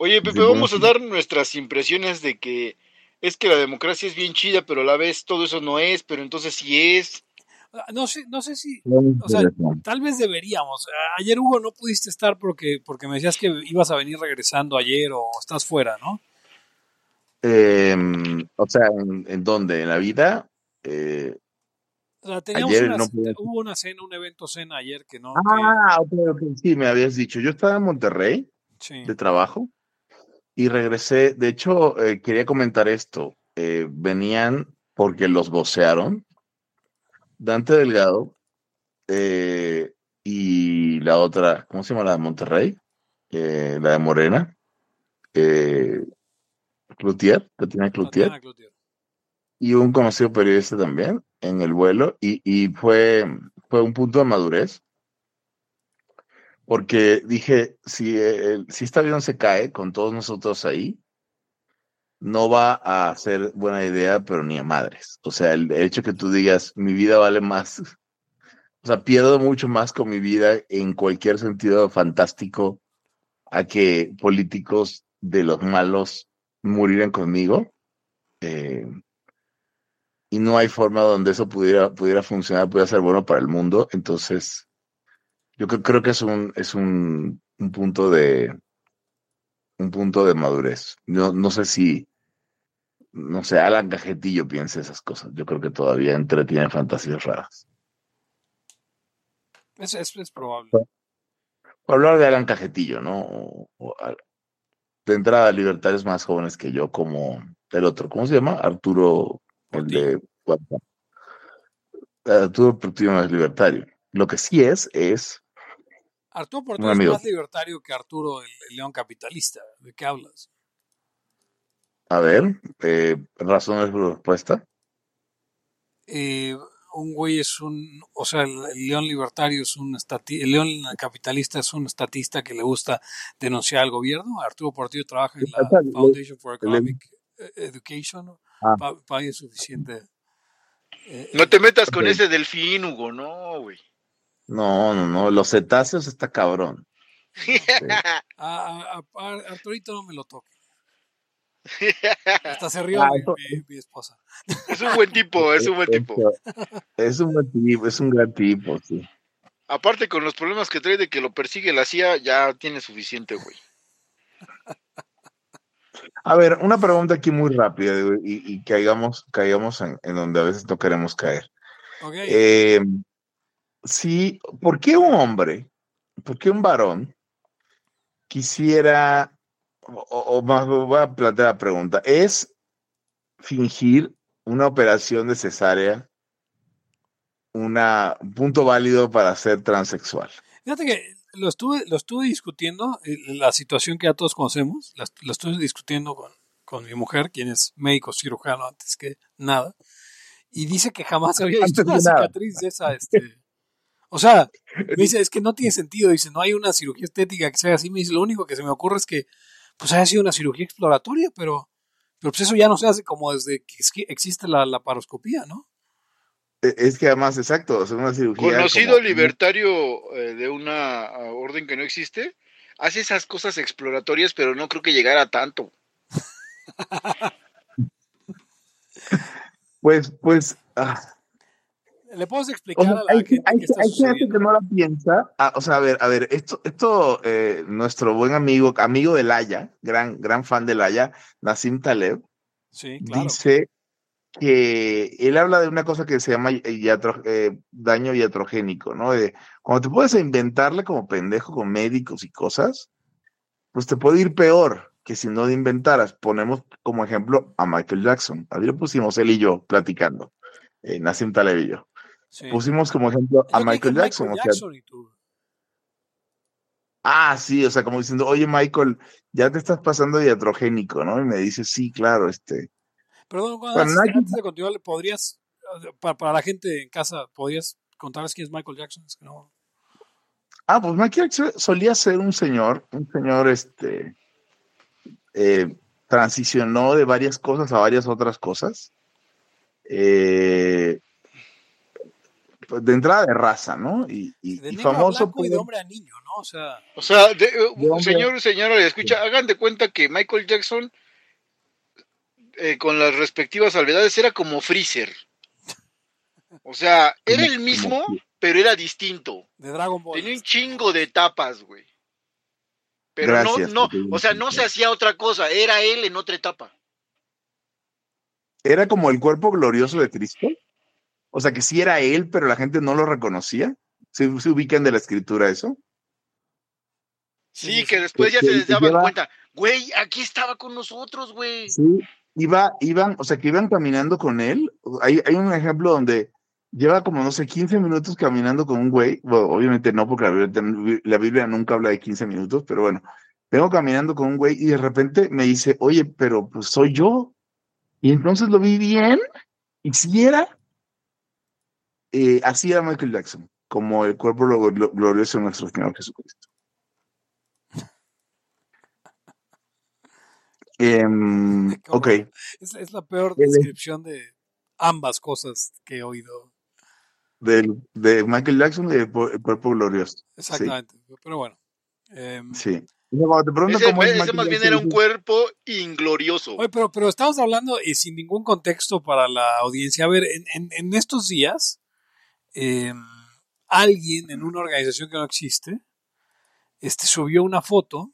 Oye, Pepe, vamos a dar nuestras impresiones de que es que la democracia es bien chida, pero a la vez todo eso no es, pero entonces sí es. Ah, no sé, no sé si, o sea, tal vez deberíamos. Ayer Hugo no pudiste estar porque, porque me decías que ibas a venir regresando ayer o estás fuera, ¿no? Em, o sea, ¿en, dónde? ¿En la vida? Eh, o sea, teníamos una, hubo una cena, un evento cena ayer que no. Ah, sí, me habías dicho. Yo estaba en Monterrey de trabajo y regresé. De hecho, eh, quería comentar esto. Eh, venían porque los vocearon Dante Delgado eh, y la otra, ¿cómo se llama la de Monterrey? La de Morena. Cloutier, Tatiana Cloutier. Y un conocido periodista también en el vuelo y, y fue, fue un punto de madurez porque dije, si, si este avión se cae con todos nosotros ahí, no va a ser buena idea, pero ni a madres. O sea, el hecho que tú digas, mi vida vale más, o sea, pierdo mucho más con mi vida en cualquier sentido fantástico a que políticos de los malos murieran conmigo. Eh, y no hay forma donde eso pudiera, pudiera funcionar, pudiera ser bueno para el mundo. Entonces, yo creo, que es un, es un, un punto de, un punto de madurez. No, no sé si, no sé, Alan Cajetillo piensa esas cosas. Yo creo que todavía entretiene fantasías raras. Es, es, probable. Hablar de Alan Cajetillo, ¿no? de entrada, libertarios más jóvenes que yo, como el otro, ¿cómo se llama? Arturo, el de Arturo Portillo no es libertario. Lo que sí es, es Arturo Portillo es más libertario que Arturo el, león capitalista. ¿De qué hablas? A ver, eh, razones de respuesta. Eh, un güey es un, o sea, el, león libertario es un estati, el león capitalista es un estatista que le gusta denunciar al gobierno. Arturo Portillo trabaja en la Foundation for Economic Education. Ah. Pague suficiente. Eh, no te metas con ese delfín, Hugo, no, güey. No, no, no, los cetáceos está cabrón. a, Arturito no me lo toque. Hasta se rió ah, mi, esposa. Es un buen tipo, es un buen tipo. Es un buen tipo, es un gran tipo, sí. Aparte con los problemas que trae de que lo persigue la CIA, ya tiene suficiente, güey. A ver, una pregunta aquí muy rápida y, caigamos, caigamos en, donde a veces no queremos caer. Eh, sí, ¿por qué un hombre, por qué un varón quisiera, o, más voy a plantear la pregunta, ¿es fingir una operación de cesárea una, un punto válido para ser transexual? Fíjate que lo estuve, lo estuve discutiendo, eh, la situación que ya todos conocemos, lo estuve discutiendo con, con mi mujer, quien es médico cirujano antes que nada, y dice que jamás había visto una cicatriz de esa, este, o sea, me dice, es que no tiene sentido, dice, no hay una cirugía estética que sea así, me dice, lo único que se me ocurre es que, pues haya sido una cirugía exploratoria, pero, pero pues eso ya no se hace como desde que existe la, la paroscopía, ¿no? E, es que además, exacto, es una cirugía. Conocido libertario eh, de una ah, orden que no existe, hace esas cosas exploratorias, pero no creo que llegara tanto. pues, pues. Ah. ¿Le puedo explicar a la hay, gente hay, gente que no la piensa. Ah, o sea, a ver, a ver, esto, esto eh, nuestro buen amigo, amigo de Laya, gran, gran fan de Laya, Nassim Taleb, dice que él habla de una cosa que se llama eh, daño iatrogénico, ¿no? De, cuando te puedes inventarle como pendejo con médicos y cosas, pues te puede ir peor que si no inventaras. Ponemos como ejemplo a Michael Jackson. Ahí lo pusimos él y yo platicando, eh, Nassim Taleb y yo. Pusimos como ejemplo a Michael Jackson. ah, sí, o sea, como diciendo, oye Michael, ya te estás pasando iatrogénico, ¿no? Y me dice, sí, claro, este Perdón, antes, de continuar, ¿podrías, para, la gente en casa, ¿podrías contarles quién es Michael Jackson? Ah, pues Michael Jackson solía ser un señor, un señor, este, eh, transicionó de varias cosas a varias otras cosas. Eh, de entrada de raza, ¿no? Y, y, De y famoso blanco y de por- hombre a niño, ¿no? O sea, O sea, de- De hombre. señor, señora, escucha, hagan de cuenta que Michael Jackson, eh, con las respectivas salvedades, era como Freezer. O sea, era el mismo, pero era distinto. de Dragon Ball. Tenía un chingo de etapas, güey. Pero Gracias, no, no, o sea, no se hacía otra cosa, era él en otra etapa. era como el cuerpo glorioso de Cristo. O sea, que sí era él, pero la gente no lo reconocía. ¿Se, se ubican de la escritura eso? Sí, que después ya Que- se les daban lleva- cuenta, güey, aquí estaba con nosotros, güey. Sí. Iba, iban, o sea, que iban caminando con él. Hay, hay un ejemplo donde lleva como, no sé, 15 minutos caminando con un güey. Bueno, obviamente no, porque la Biblia, la Biblia nunca habla de 15 minutos, pero bueno, vengo caminando con un güey y de repente me dice, oye, pero pues soy yo. Y entonces lo vi bien, y si era, eh, así era Michael Jackson, como el cuerpo glo- glo- glorioso de nuestro Señor Jesucristo. Em, ok. Es, es la peor descripción de ambas cosas que he oído. del, de Michael Jackson y el, cuerpo glorioso. Exactamente. Pero bueno. em, Sí. O sea, cuando te preguntan Ese, cómo es ese más bien era un cuerpo inglorioso. Oye, pero, pero estamos hablando y sin ningún contexto para la audiencia. A ver, en, en- en estos días, eh, alguien en una organización que no existe, este, subió una foto.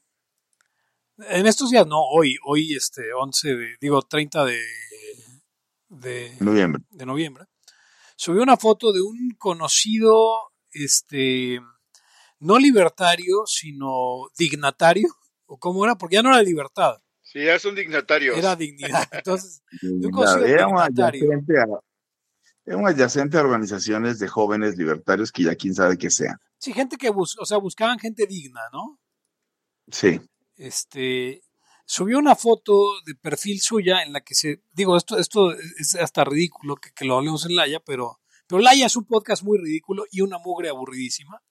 En estos días, no, hoy, hoy, este, 11 de, digo, 30 de, de, Noviembre. de noviembre, subió una foto de un conocido, este, no libertario, sino dignatario, o cómo era, porque ya no era libertad, Sí, ya son dignatarios. era dignidad. Entonces, un Era un dignatario. adyacente a, era un adyacente a organizaciones de jóvenes libertarios que ya quién sabe qué sean. Sí, gente que bus o sea, buscaban gente digna, ¿no? Sí. Este subió una foto de perfil suya en la que se digo esto esto es hasta ridículo que, que lo hablemos en Laya, pero pero Laya es un podcast muy ridículo y una mugre aburridísima.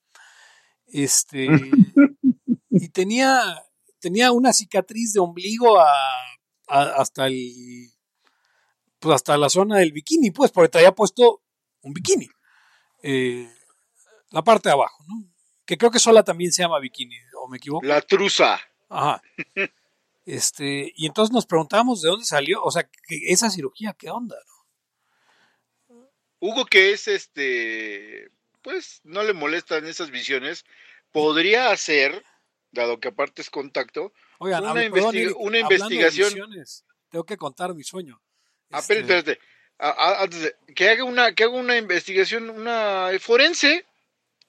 Este y tenía tenía una cicatriz de ombligo a, a- hasta el pues hasta la zona del bikini, pues, porque traía puesto un bikini. Eh, la parte de abajo, ¿no? Que creo que sola también se llama bikini, o me equivoco. La truza. Ajá. Este, y entonces nos preguntábamos de dónde salió, o sea, que esa cirugía, ¿qué onda? no? Hugo, que es este, pues no le molestan esas visiones, podría hacer, dado que aparte es contacto, Oigan, Una una investigación- tengo que contar mi sueño. Ah, Este, espérate, espérate. A- a- que haga una, que haga una investigación, una forense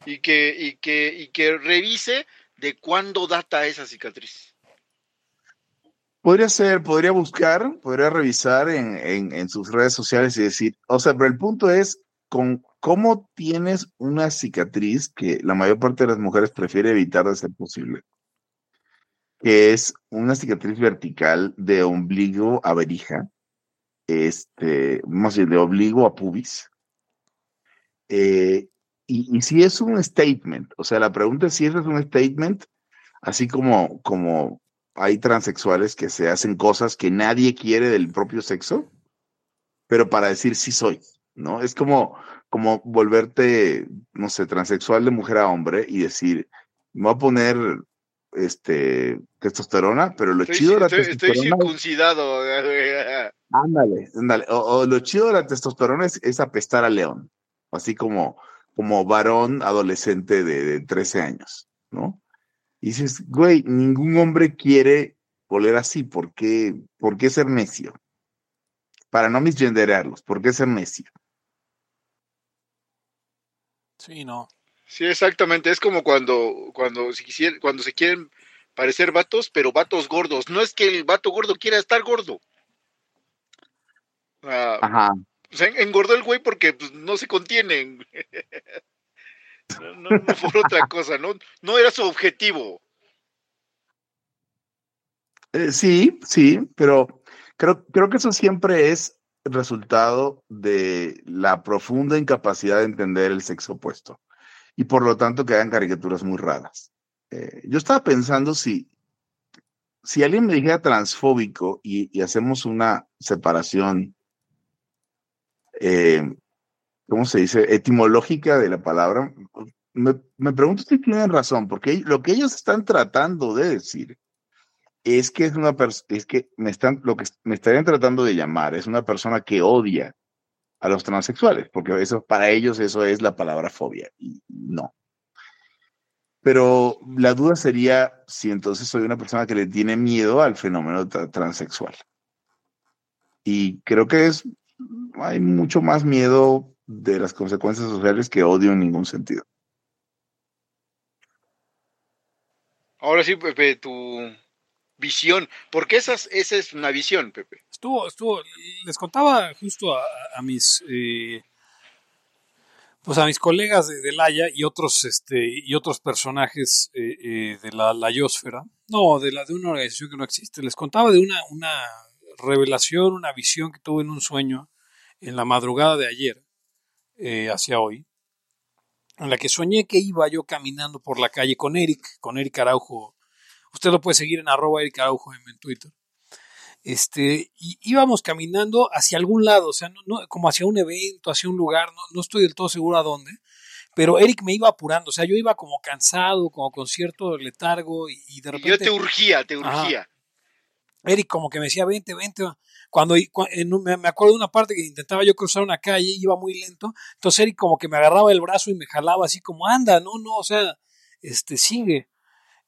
y que, y que, y que revise de cuándo data esa cicatriz. Podría ser, podría buscar, podría revisar en, en, en sus redes sociales y decir, o sea, pero el punto es con cómo tienes una cicatriz que la mayor parte de las mujeres prefiere evitar de ser posible, que es una cicatriz vertical de ombligo a verija, este, más bien de ombligo a pubis. Eh, y, y si es un statement, o sea, la pregunta es si es un statement, así como, como hay transexuales que se hacen cosas que nadie quiere del propio sexo, pero para decir sí soy, ¿no? Es como, como volverte, no sé, transexual de mujer a hombre y decir, me voy a poner este testosterona, pero lo Estoy, chido de la estoy- estoy testosterona circuncidado. Ándale, ándale. O, o lo chido de la testosterona es, es apestar a león, así como, como varón adolescente de, de 13 años, ¿no? Y dices, güey, ningún hombre quiere oler así, ¿por qué, por qué ser necio? Para no misgenderarlos, ¿por qué ser necio? Sí, no. Sí, exactamente. Es como cuando, cuando, si quisiera- cuando se quieren parecer vatos, pero vatos gordos. No es que el vato gordo quiera estar gordo. Ah, Ajá. o sea, engordó el güey porque pues, no se contienen. No, no, no por otra cosa, ¿no? No era su objetivo. Eh, sí, sí, pero creo, creo que eso siempre es resultado de la profunda incapacidad de entender el sexo opuesto y por lo tanto que hagan caricaturas muy raras. Eh, yo estaba pensando si, si alguien me dijera transfóbico y, hacemos una separación, eh, ¿cómo se dice? Etimológica de la palabra. Me, me pregunto si tienen razón, porque lo que ellos están tratando de decir es que es una es que me están, lo que me estarían tratando de llamar es una persona que odia a los transexuales, porque eso, para ellos eso es la palabra fobia, y no. Pero la duda sería si entonces soy una persona que le tiene miedo al fenómeno transexual. Y creo que es, hay mucho más miedo de las consecuencias sociales que odio en ningún sentido. Ahora sí, Pepe, tu visión, porque esa es una visión, Pepe. Estuvo, estuvo, les contaba justo a, mis eh, pues a mis colegas de, Laia y otros este y otros personajes eh, eh, de la Layosfera, no, de la de una organización que no existe, les contaba de una, una revelación, una visión que tuve en un sueño en la madrugada de ayer hacia hoy, en la que soñé que iba yo caminando por la calle con Eric, con Eric Araujo. Usted lo puede seguir en arroba Eric Araujo en, Twitter. Este, y íbamos caminando hacia algún lado, o sea, no, como hacia un evento, hacia un lugar, no, estoy del todo seguro a dónde, pero Eric me iba apurando, o sea, yo iba como cansado, como con cierto letargo y, de repente... yo te urgía, te urgía. Eric como que me decía, vente, vente, cuando, me acuerdo de una parte que intentaba yo cruzar una calle, iba muy lento, entonces Eric como que me agarraba el brazo y me jalaba así como, anda, no, no, o sea, este, sigue.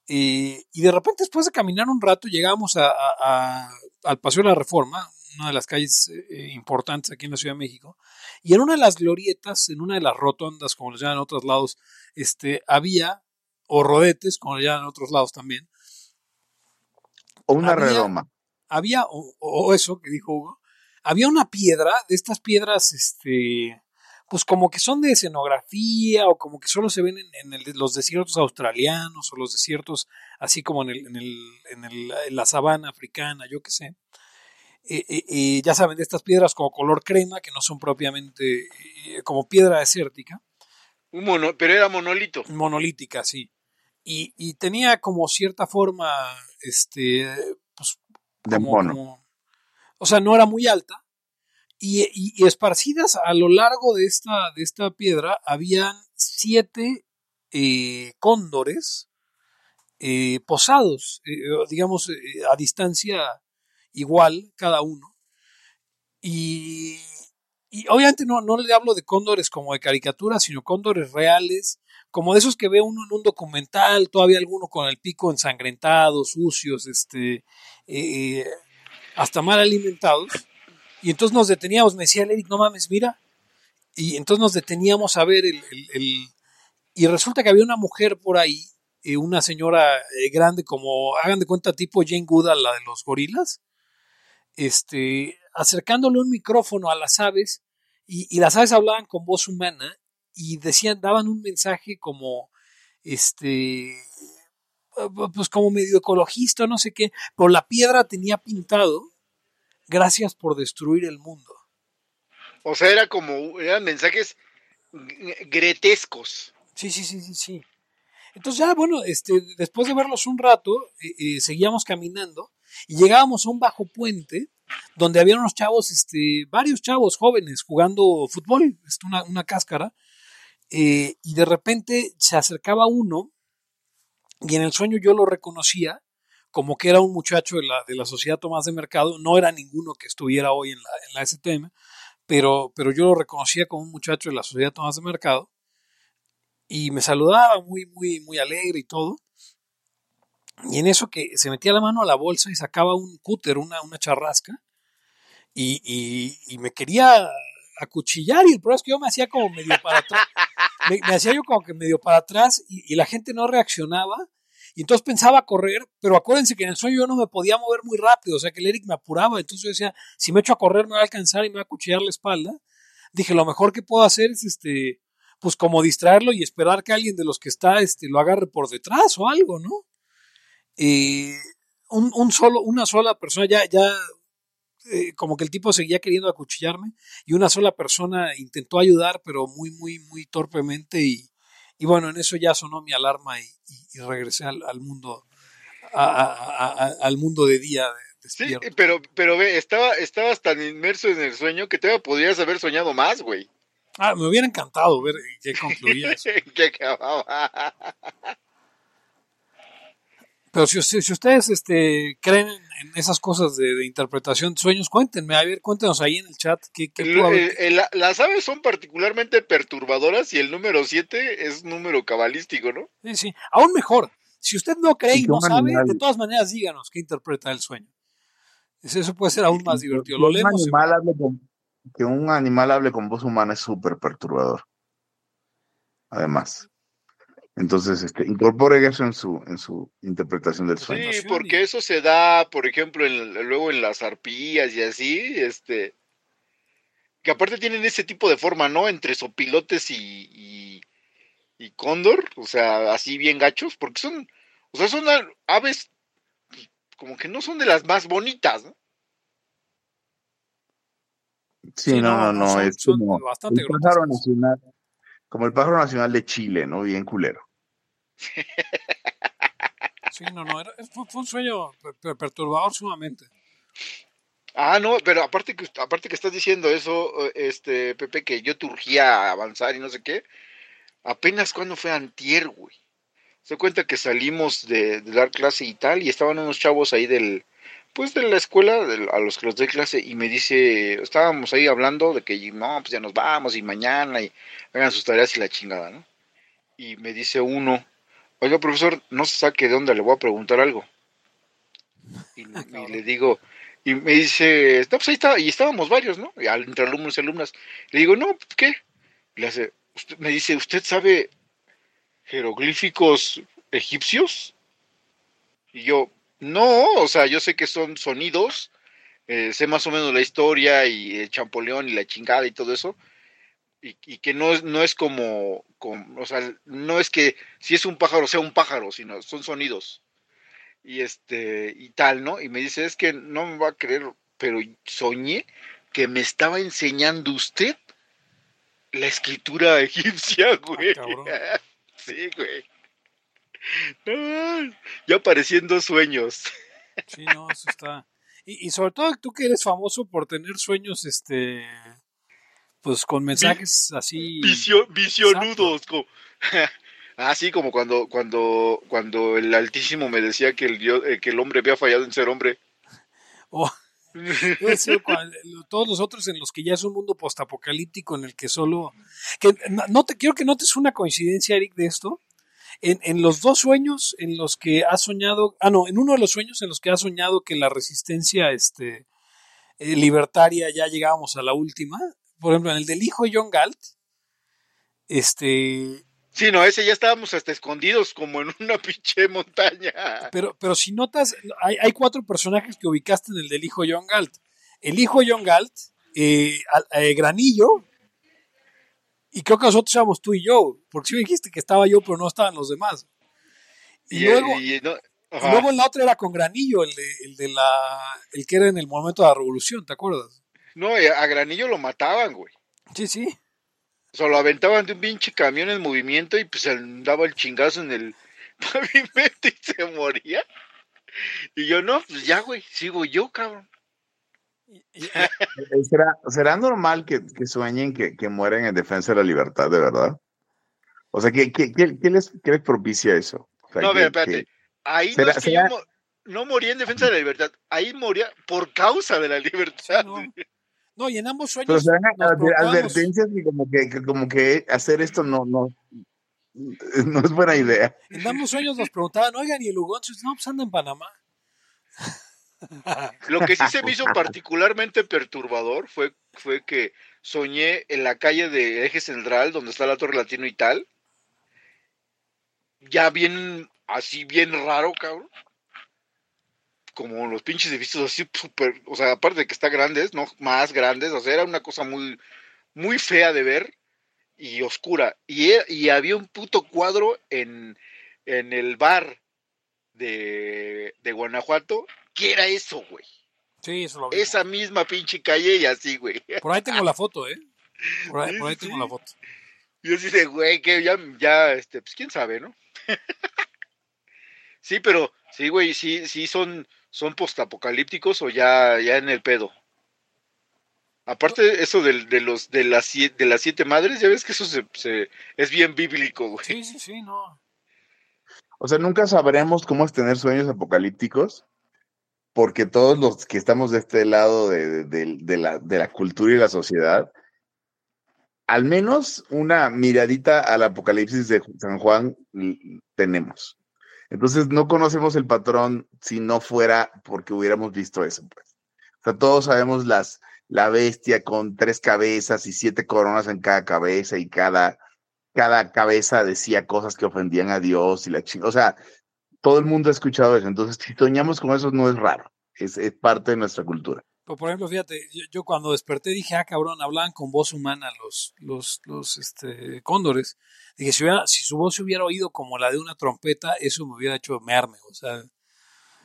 y de repente después de caminar un rato llegamos a, al Paseo de la Reforma, una de las calles eh, importantes aquí en la Ciudad de México, y en una de las glorietas, en una de las rotondas, como les llaman en otros lados, este, había, o rodetes, como le llaman en otros lados también. O una redoma había, o, eso que dijo Hugo, había una piedra, de estas piedras, este, pues como que son de escenografía o como que solo se ven en, los desiertos australianos o los desiertos así como en, el, en, el, en, el, en la sabana africana, yo qué sé. Eh, eh, eh, ya saben, de estas piedras como color crema, que no son propiamente como piedra desértica. Un mono, pero era monolito. Monolítica, sí. Y, y tenía como cierta forma, este, pues de mono. o sea, no era muy alta. Y, esparcidas a lo largo de esta, de esta piedra habían siete eh, cóndores eh, posados, eh, digamos, a distancia igual cada uno. Y, y obviamente no, no le hablo de cóndores como de caricatura, sino cóndores reales, como de esos que ve uno en un documental, todavía alguno con el pico ensangrentado, sucios, este, hasta mal alimentados. Y entonces nos deteníamos, me decía el Eric, no mames, mira. Y entonces nos deteníamos a ver el, y resulta que había una mujer por ahí, eh, una señora eh, grande, como hagan de cuenta, tipo Jane Goodall, la de los gorilas, este, acercándole un micrófono a las aves, y, y, las aves hablaban con voz humana, y decían, daban un mensaje como, este, pues como medio ecologista, no sé qué, pero la piedra tenía pintado, gracias por destruir el mundo. O sea, era como, eran mensajes gretescos. Sí, sí, sí, sí, sí. Entonces ya, bueno, este, después de verlos un rato, eh, eh, seguíamos caminando y llegábamos a un bajo puente donde había unos chavos, este, varios chavos jóvenes jugando fútbol, este, una, una cáscara, eh, y de repente se acercaba uno y en el sueño yo lo reconocía como que era un muchacho de la, de la Sociedad Tomás de Mercado, no era ninguno que estuviera hoy en la, en la STM, pero, pero yo lo reconocía como un muchacho de la Sociedad Tomás de Mercado y me saludaba muy, muy, muy alegre y todo. Y en eso que se metía la mano a la bolsa y sacaba un cúter, una, una charrasca, y, y, me quería acuchillar y el problema es que yo me hacía como medio para atrás, me, hacía yo como que medio para atrás y, la gente no reaccionaba y entonces pensaba correr, pero acuérdense que en el sueño yo no me podía mover muy rápido, o sea que el Eric me apuraba, entonces yo decía, si me echo a correr me va a alcanzar y me va a acuchillar la espalda. Dije, lo mejor que puedo hacer es este, pues como distraerlo y esperar que alguien de los que está este, lo agarre por detrás o algo, ¿no? Eh, un, un, solo, una sola persona, ya, ya eh, como que el tipo seguía queriendo acuchillarme y una sola persona intentó ayudar, pero muy, muy, muy torpemente y, y bueno, en eso ya sonó mi alarma y, y, regresé al, al mundo, a, al mundo de día. Sí, pero, pero ve, estaba, estabas tan inmerso en el sueño que te podrías haber soñado más, güey. Ah, me hubiera encantado ver qué concluía que acababa. Pero si, si- si ustedes este, creen en esas cosas de, de interpretación de sueños, cuéntenme, a ver, cuéntenos ahí en el chat qué, qué El- pudo haber- el- el- las aves son particularmente perturbadoras y el número 7 es número cabalístico, ¿no? Sí, sí. Aún mejor, si usted no cree Y no sabe, animal- de todas maneras díganos qué interpreta el sueño. Eso eso puede ser aún más divertido. Lo leemos. y- animal hable con- que un animal hable con voz humana es súper perturbador. Además. Entonces, este, incorpore eso en su, en su interpretación del sueño. Sí, porque eso se da, por ejemplo, en- luego en las arpías y así, este, que aparte tienen ese tipo de forma, ¿no? Entre sopilotes y, y, y cóndor, o sea, así bien gachos, porque son, o sea, son a- aves pues, como que no son de las más bonitas, ¿no? Sí, Sí, no, no, no, son- es son como bastante el pájaro nacional, como el pájaro nacional de Chile, ¿no? Bien culero. Sí, no, no, fue, un sueño per- per- perturbador sumamente. Ah, no, pero aparte que aparte que estás diciendo eso, este Pepe, que yo te urgía a avanzar y no sé qué, apenas cuando fue antier, güey. Se cuenta que salimos de, dar clase y tal, y estaban unos chavos ahí del, pues de la escuela, a los que los doy clase, y me dice, estábamos ahí hablando de que no, pues ya nos vamos, y mañana, y hagan sus tareas y la chingada, ¿no? Y me dice uno, oiga, profesor, no se saque de onda, le voy a preguntar algo. Y, y cabrón. le digo, y me dice, no, pues ahí estaba, y estábamos varios, ¿no? Y al- Entre alumnos y alumnas. Le digo, no, pues, ¿qué? Y le hace, usted, me dice, ¿usted sabe jeroglíficos egipcios? Y yo, no, o sea, yo sé que son sonidos, eh, sé más o menos la historia y el champoleón y la chingada y todo eso, y, y que no es, no es como, como, o sea, no es que si es un pájaro sea un pájaro, sino son sonidos. Y este, y tal, ¿no? Y me dice, es que no me va a creer, pero soñé que me estaba enseñando usted la escritura egipcia, güey. cabrón. sí, güey. No, ya apareciendo sueños. Sí, no, eso está. Y, y sobre todo tú que eres famoso por tener sueños, este, pues con mensajes así. Visio- visionudos. Como, así como cuando, cuando, cuando el Altísimo me decía que el, dio- eh, que el hombre había fallado en ser hombre. o- debe ser cual- lo- todos los otros en los que ya es un mundo postapocalíptico en el que solo. Que, no- te quiero que notes una coincidencia, Eric, de esto. En, en los dos sueños en los que has soñado, ah, no, en uno de los sueños en los que has soñado que la resistencia este, eh, libertaria ya llegábamos a la última, por ejemplo, en el del hijo de John Galt, este, Sí, no, ese ya estábamos hasta escondidos como en una pinche montaña. pero, pero si notas, hay, hay cuatro personajes que ubicaste en el del hijo de John Galt. El hijo de John Galt, eh, eh, Granillo, y creo que nosotros éramos tú y yo, porque sí me dijiste que estaba yo, pero no estaban los demás. Y, luego, y- no, y ajá. luego en la otra era con Granillo, el de, el de la, el que era en el momento de la revolución, ¿te acuerdas? No, a Granillo lo mataban, güey. Sí, sí. O sea, lo aventaban de un pinche camión en movimiento y pues él daba el chingazo en el pavimento y se moría. Y yo, no, pues ya, güey, sigo yo, cabrón. Eh, ¿Será, será normal que, que sueñen que, que mueren en defensa de la libertad, de verdad? O sea, ¿qué, qué, qué- qué les, qué les propicia eso? O sea, No, que- ver, espérate. que- Ahí no es que será- yo mo- no moría en defensa de la libertad, ahí moría por causa de la sí, libertad. no. No, y en ambos sueños. pero serán advertencias y como que, que como que hacer esto no, no, no es buena idea. En ambos sueños nos preguntaban, oigan, ¿y el Hugo? Entonces, no, pues anda en Panamá. Lo que sí se me hizo particularmente perturbador fue, fue que soñé en la calle de Eje Central, donde está la Torre Latino y tal. Ya bien, así bien raro, cabrón. Como los pinches edificios así súper, o sea, aparte de que está grandes, no más grandes, o sea, era una cosa muy, muy fea de ver y oscura. Y, e- y había un puto cuadro en, en el bar de, de Guanajuato, que era eso, güey. Sí, eso lo vi. Esa misma pinche calle y así, güey. Por ahí tengo la foto, ¿eh? Por ahí, Sí, por ahí sí, tengo sí. la foto. Y yo así de, güey, que ya, ya, este, pues quién sabe, ¿no? sí, pero, sí, güey, sí, sí son, son postapocalípticos o ya, ya en el pedo. Aparte eso de, de los de las siete, de las siete madres, ya ves que eso se, se- es bien bíblico, güey. Sí, sí, sí, no. O sea, nunca sabremos cómo es tener sueños apocalípticos, porque todos los que estamos de este lado de, de- de la, de la cultura y la sociedad, al menos una miradita al apocalipsis de San Juan tenemos. Entonces no conocemos el patrón si no fuera porque hubiéramos visto eso. Pues. O sea, todos sabemos las, la bestia con tres cabezas y siete coronas en cada cabeza y cada, cada cabeza decía cosas que ofendían a Dios y la chingada. O sea, todo el mundo ha escuchado eso. Entonces, si soñamos con eso, no es raro. Es, es parte de nuestra cultura. Pero, por ejemplo, fíjate, yo, yo cuando desperté dije, ah, cabrón, hablaban con voz humana los, los, los este, cóndores. Dije, si, hubiera- si su voz se hubiera oído como la de una trompeta, eso me hubiera hecho mearme. O sea,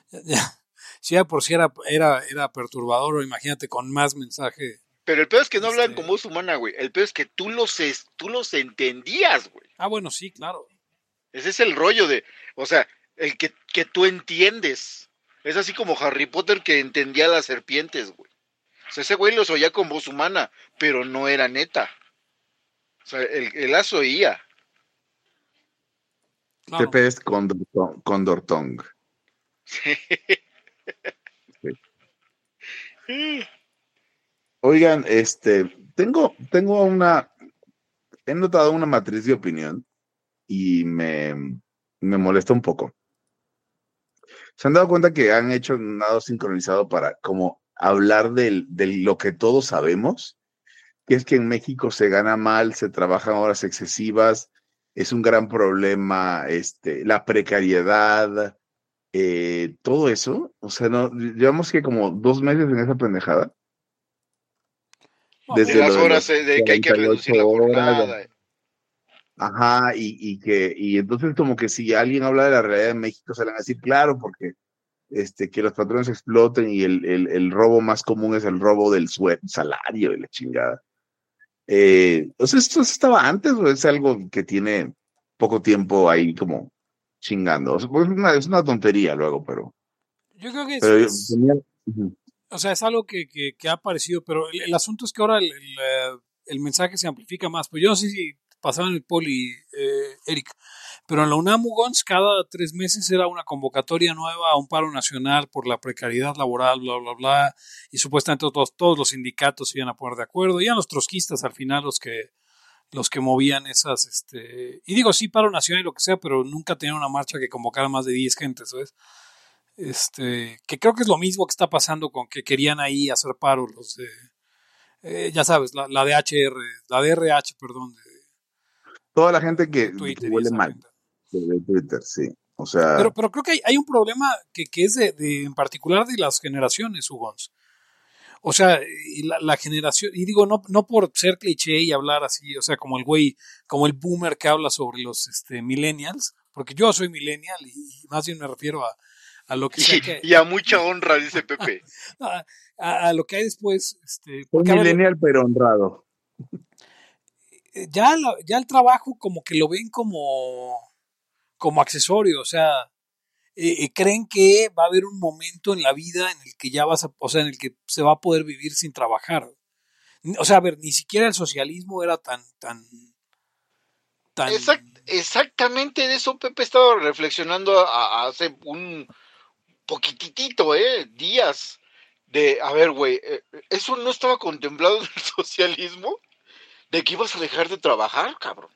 ya- ya. si ya por si era, era, era perturbador, imagínate con más mensaje. Pero el peor es que no hablan Este- con voz humana, güey. El peor es que tú los, es- tú los entendías, güey. Ah, bueno, sí, claro. Ese es el rollo de, o sea, el que, que tú entiendes. Es así como Harry Potter que entendía a las serpientes, güey. O sea, ese güey los oía con voz humana, pero no era neta. O sea, él, él las oía. claro. Pepe es Condor, Condor Tongue. Oigan, este, tengo, tengo una, he notado una matriz de opinión y me, me molesta un poco. ¿Se han dado cuenta que han hecho nada sincronizado para como hablar del- de lo que todos sabemos? Que es que en México se gana mal, se trabajan horas excesivas, es un gran problema, este, la precariedad, eh, todo eso. O sea, no, llevamos que como dos meses en esa pendejada. Desde De las de horas las eh, de que hay que 48 reducir la horas, jornada. Ajá, y, y que, y entonces como que si alguien habla de la realidad de México, se le van a decir, claro, porque este, que los patrones exploten y el, el, el robo más común es el robo del sueldo, salario y la chingada. Eh, o sea, ¿esto estaba antes o es algo que tiene poco tiempo ahí como chingando? O sea, pues es, una, es una tontería luego, pero... Yo creo que es, pero yo es- tenía- ujú. o sea, es algo que, que, que ha aparecido, pero el, el asunto es que ahora el, el, eh, el mensaje se amplifica más. Pues yo no sé si pasaba en el poli, eh, Eric, pero en la UNAM Ugons cada tres meses era una convocatoria nueva a un paro nacional por la precariedad laboral, bla, bla, bla, y supuestamente todos, todos los sindicatos iban a poner de acuerdo, y eran los trotskistas al final los que los que movían esas, este, y digo, sí, paro nacional y lo que sea, pero nunca tenían una marcha que convocara más de 10 gentes, ¿sabes? Este, que creo que es lo mismo que está pasando con que querían ahí hacer paro los de, eh, ya sabes, la, la de HR, la de RH, perdón, de, Toda la gente que, Twitter. que huele mal de, Twitter, sí. O sea, Pero, pero creo que hay, hay un problema que, que es de, de- en particular de las generaciones, Hugons. O sea, y la, la generación, y digo, no, no por ser cliché y hablar así, o sea, como el güey, como el boomer que habla sobre los este, millennials, porque yo soy millennial y, y más bien me refiero a, a lo que, sea que- Y, a mucha honra, dice Pepe. a, a- a lo que hay después. Este, millennial pero honrado. Eh, ya, la- ya el trabajo como que lo ven como, como accesorio, o sea, eh, eh, creen que va a haber un momento en la vida en el que ya vas a, o sea, en el que se va a poder vivir sin trabajar. O sea, a ver, ni siquiera el socialismo era tan, tan, tan. Exact- exactamente de eso Pepe estaba reflexionando hace un poquitito, ¿eh? Días. De, a ver, güey, ¿eso no estaba contemplado en el socialismo? ¿De que ibas a dejar de trabajar, cabrón?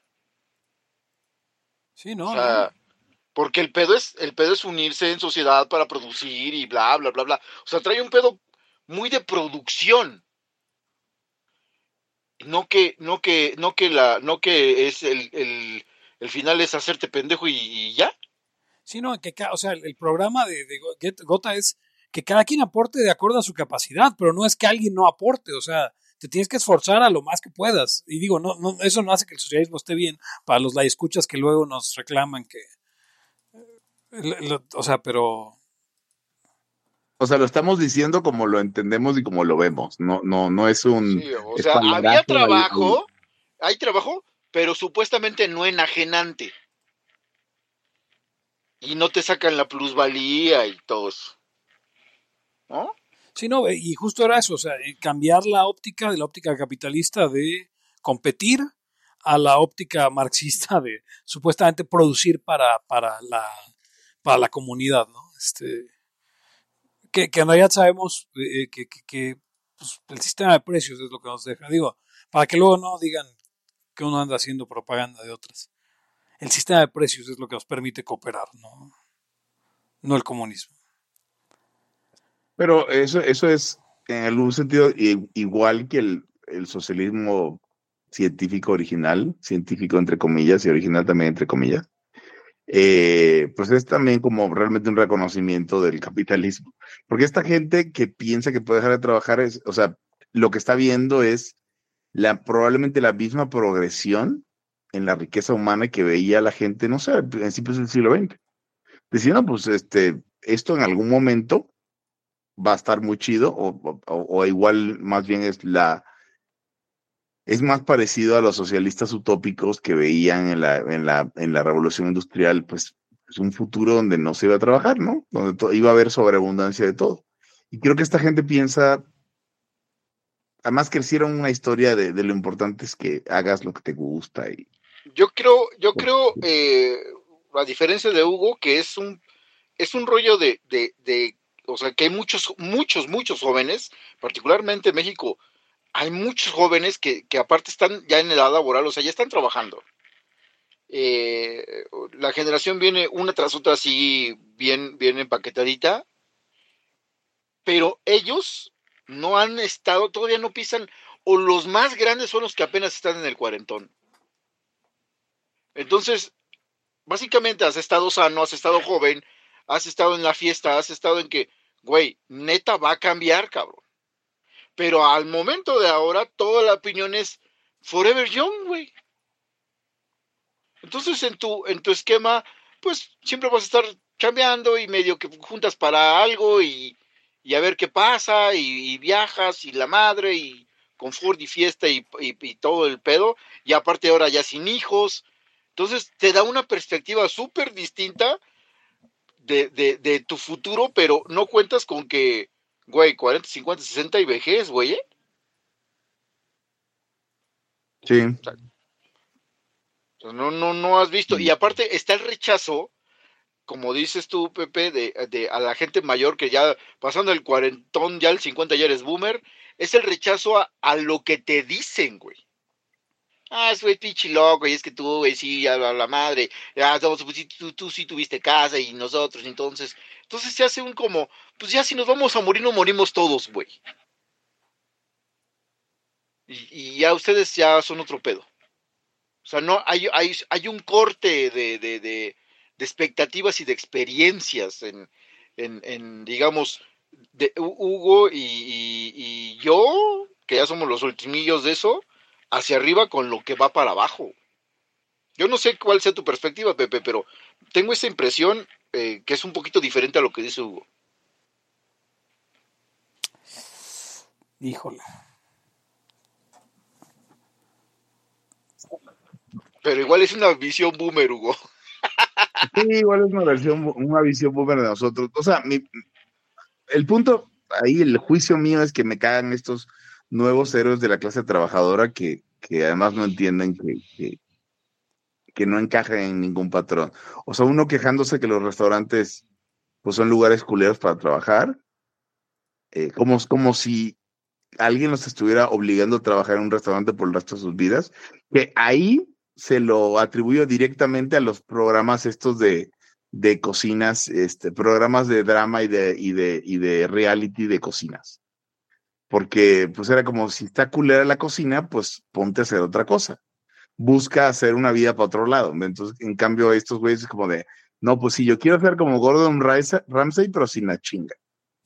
Sí, no, O sea, porque el pedo es, el pedo es unirse en sociedad para producir y bla, bla, bla, bla. O sea, trae un pedo muy de producción. No que, no que, no que la, no que es el, el, el final es hacerte pendejo y, y ya. Sí, no, que, o sea, el, programa de, de Get- Gota es que cada quien aporte de acuerdo a su capacidad, pero no es que alguien no aporte, o sea, te tienes que esforzar a lo más que puedas. Y digo, no, no eso no hace que el socialismo esté bien para los escuchas que luego nos reclaman que, eh, lo- lo- o sea, pero O sea, lo estamos diciendo como lo entendemos y como lo vemos. No, no, no es un. Sí, o sea, había trabajo, hay trabajo, pero supuestamente no enajenante. Y no te sacan la plusvalía y todo eso. ¿No? Sí, no, y justo era eso, o sea, cambiar la óptica de la óptica capitalista de competir a la óptica marxista de supuestamente producir para, para, la, para la comunidad, ¿no? Este, que, que en realidad sabemos eh, que, que, pues, el sistema de precios es lo que nos deja. Digo, para que luego no digan que uno anda haciendo propaganda de otras. El sistema de precios es lo que nos permite cooperar, ¿no? No el comunismo. Pero eso, eso es en algún sentido igual que el, el socialismo científico original, científico entre comillas y original también entre comillas. Eh, pues es también como realmente un reconocimiento del capitalismo. Porque esta gente que piensa que puede dejar de trabajar, es, o sea, lo que está viendo es la, probablemente la misma progresión en la riqueza humana que veía la gente, no sé, a principios del siglo XX. Diciendo, pues, este, esto en algún momento va a estar muy chido, o, o igual más bien es la, es más parecido a los socialistas utópicos que veían en la, en la, en la revolución industrial, pues es un futuro donde no se iba a trabajar, ¿no? Donde iba a haber sobreabundancia de todo. Y creo que esta gente piensa, además que hicieron una historia de, lo importante es que hagas lo que te gusta. Y... Yo creo, yo creo, eh, a diferencia de Hugo, que es un, es un rollo de, de, de, o sea, que hay muchos, muchos, muchos jóvenes, particularmente en México, hay muchos jóvenes que, aparte están ya en edad laboral, o sea, ya están trabajando. Eh, la generación viene una tras otra así bien, bien empaquetadita, pero ellos no han estado, todavía no pisan, o los más grandes son los que apenas están en el cuarentón. Entonces, básicamente has estado sano, has estado joven, has estado en la fiesta, has estado en que, güey, neta va a cambiar, cabrón. Pero al momento de ahora, toda la opinión es Forever Young, güey. Entonces, en tu, en tu esquema, pues siempre vas a estar chambeando y medio que juntas para algo y, a ver qué pasa y, viajas y la madre y confort y fiesta y, y, todo el pedo. Y aparte ahora ya sin hijos. Entonces te da una perspectiva súper distinta de, de, de, tu futuro, pero no cuentas con que Güey, 40, 50, 60 y vejez, güey. ¿eh? Sí. no, no, no has visto. Y aparte está el rechazo, como dices tú, Pepe, de, de, a la gente mayor que ya pasando el cuarentón, ya el 50 ya eres boomer. Es el rechazo a, a lo que te dicen, güey. Ah, es güey pinche loco, y es que tú, güey, sí, a la, madre, ya, pues, tú, tú, sí tuviste casa y nosotros, entonces, entonces se hace un como, pues ya si nos vamos a morir, no morimos todos, güey. Y, ya ustedes ya son otro pedo. O sea, no, hay, hay, hay un corte de, de, de, expectativas y de experiencias en, en, en digamos, de Hugo y, y yo, que ya somos los ultimillos de eso, hacia arriba con lo que va para abajo. Yo no sé cuál sea tu perspectiva, Pepe, pero tengo esa impresión eh, que es un poquito diferente a lo que dice Hugo. Híjole. Pero igual es una visión boomer, Hugo. Sí, igual es una, visión, una visión boomer de nosotros. O sea, el punto ahí, el juicio mío es que me cagan estos nuevos héroes de la clase trabajadora que, que además no entienden que, que, no encajan en ningún patrón. O sea, uno quejándose que los restaurantes pues son lugares culeros para trabajar, eh, como, como si alguien los estuviera obligando a trabajar en un restaurante por el resto de sus vidas, que ahí se lo atribuyo directamente a los programas estos de, de cocinas, este, programas de drama y de, y de, y de reality de cocinas porque pues era como si está culera la cocina, pues ponte a hacer otra cosa. Busca hacer una vida para otro lado. Entonces, en cambio, estos güeyes es como de, no, pues sí, yo quiero hacer como Gordon Ramsay, pero sin la chinga.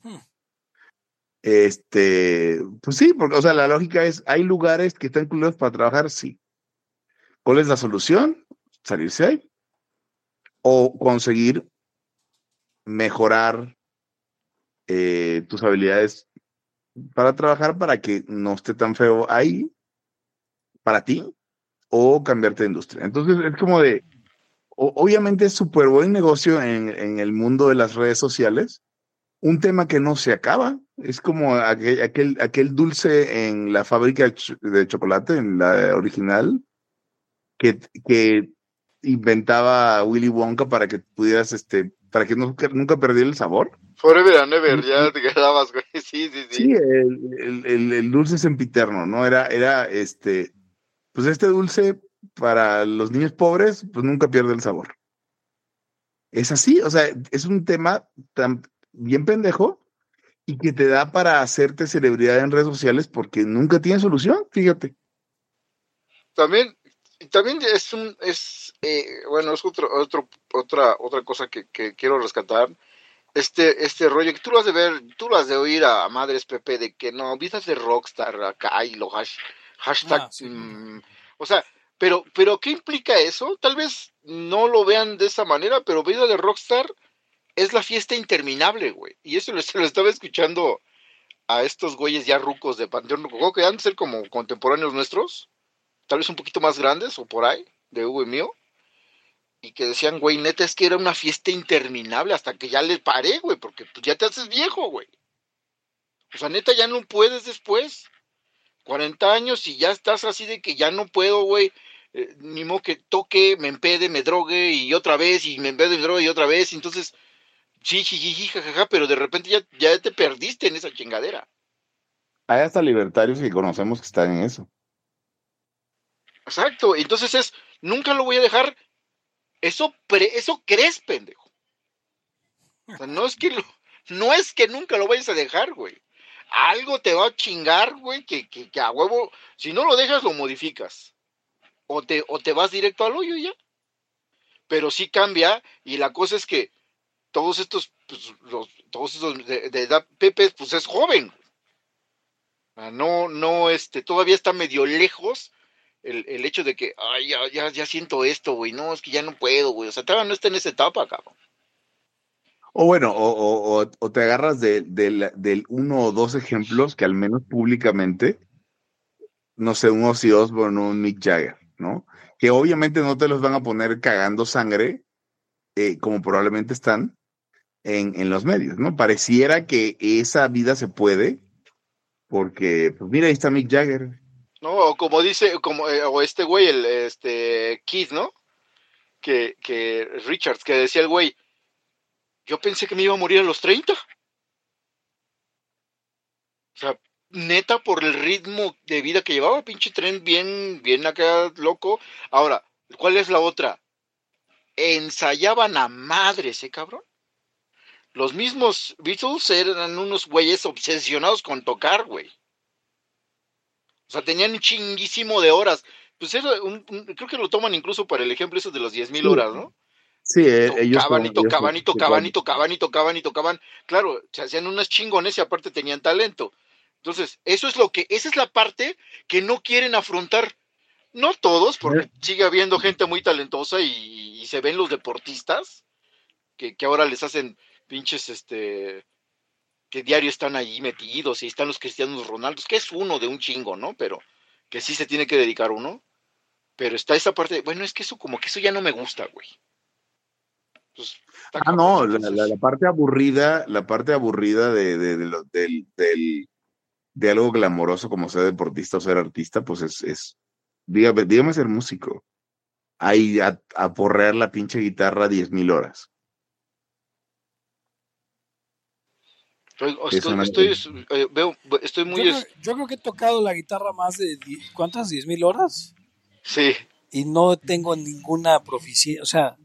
Hmm. Este, pues sí, porque, o sea, la lógica es, hay lugares que están culeros para trabajar, sí. ¿Cuál es la solución? Salirse ahí. O conseguir mejorar eh, tus habilidades para trabajar para que no esté tan feo ahí para ti o cambiarte de industria. Entonces es como de, obviamente es súper buen negocio en, en, el mundo de las redes sociales, un tema que no se acaba, Es como aquel, aquel, aquel dulce en la fábrica de ch- de chocolate, en la original, que, que inventaba Willy Wonka para que pudieras, este, para que que nunca perdiera el sabor. Forever and ever, ya te quedabas, güey. Sí, sí, sí. Sí, el, el, el- el dulce sempiterno, ¿no? Era, era este, pues este dulce para los niños pobres, pues nunca pierde el sabor. Es así, o sea, es un tema tan bien pendejo y que te da para hacerte celebridad en redes sociales porque nunca tiene solución, fíjate. También, también es un, es, eh, bueno, es otro, otro, otra, otra cosa que, que quiero rescatar. Este, este rollo que tú lo has de ver, tú lo has de oír a Madres Pepe de que no, vistas de Rockstar acá y lo hash, hashtag, Ah, sí. mm, o sea, pero, pero ¿qué implica eso? Tal vez no lo vean de esa manera, pero vida de Rockstar es la fiesta interminable, güey. Y eso lo, se lo estaba escuchando a estos güeyes ya rucos de Panteón que han de ser como contemporáneos nuestros, tal vez un poquito más grandes o por ahí, de Hugo y mío, y que decían, güey, neta, es que era una fiesta interminable hasta que ya le paré, güey, porque pues, ya te haces viejo, güey. O sea, neta, ya no puedes después. 40 años y ya estás así de que ya no puedo, güey. Eh, ni modo que toque, me empede, me drogue y otra vez, y me empede, me drogue y otra vez. entonces, sí, sí, jajaja, pero de repente ya, ya te perdiste en esa chingadera. Hay hasta libertarios que conocemos que están en eso. Exacto, entonces es, nunca lo voy a dejar. Eso, pre- eso crees, pendejo. O sea, no es que lo, no es que nunca lo vayas a dejar, güey. Algo te va a chingar, güey, que, que, que a huevo, si no lo dejas, lo modificas. O te, o te vas directo al hoyo ya. Pero sí cambia, y la cosa es que todos estos, pues, los, todos estos de, de edad, Pepe, pues es joven. No, no, este, todavía está medio lejos el, el hecho de que, ay, ya, ya, siento esto, güey, no, es que ya no puedo, güey, o sea, todavía no está en esa etapa, cabrón. O bueno, o, o- o- te agarras de, del uno o dos ejemplos que al menos públicamente, no sé, un Ozzy Osbourne o un Mick Jagger, ¿no? Que obviamente no te los van a poner cagando sangre, eh, como probablemente están en, en los medios, ¿no? Pareciera que esa vida se puede, porque, pues mira, ahí está Mick Jagger. No, o como dice, como, eh, o este güey, el, este, Keith, ¿no? Que, que, Richards, que decía el güey, yo pensé que me iba a morir a los 30. O sea, neta, por el ritmo de vida que llevaba, pinche tren bien, bien acá, loco. Ahora, ¿cuál es la otra? Ensayaban a madres, ¿eh, cabrón? Los mismos Beatles eran unos güeyes obsesionados con tocar, güey. O sea, tenían un chinguísimo de horas. Pues era un, un- creo que lo toman incluso para el ejemplo eso de las 10.000 Sí. horas, ¿no? Sí, eh, ellos Tocaban y tocaban y tocaban y tocaban y tocaban y tocaban. Claro, se hacían unas chingones y aparte tenían talento. Entonces, eso es lo que, esa es la parte que no quieren afrontar. No todos, porque sigue habiendo gente muy talentosa y, y se ven los deportistas que, que ahora les hacen pinches, este, que diario están ahí metidos y están los cristianos Ronaldos, que es uno de un chingo, ¿no? Pero que sí se tiene que dedicar uno. Pero está esa parte, de, bueno, es que eso como que eso ya no me gusta, güey. Pues, Ah, no, la, la- la parte aburrida, la parte aburrida de, de, de lo- del, del- de algo glamoroso como ser deportista o ser artista, pues es, es dígame, dígame ser músico. Ahí a, a porrear la pinche guitarra diez mil horas. Estoy, estoy, eh, veo, estoy muy... Yo creo, yo creo que he tocado la guitarra más de, ¿cuántas? ¿Diez mil horas? sí, Y no tengo ninguna proficiencia, o sea,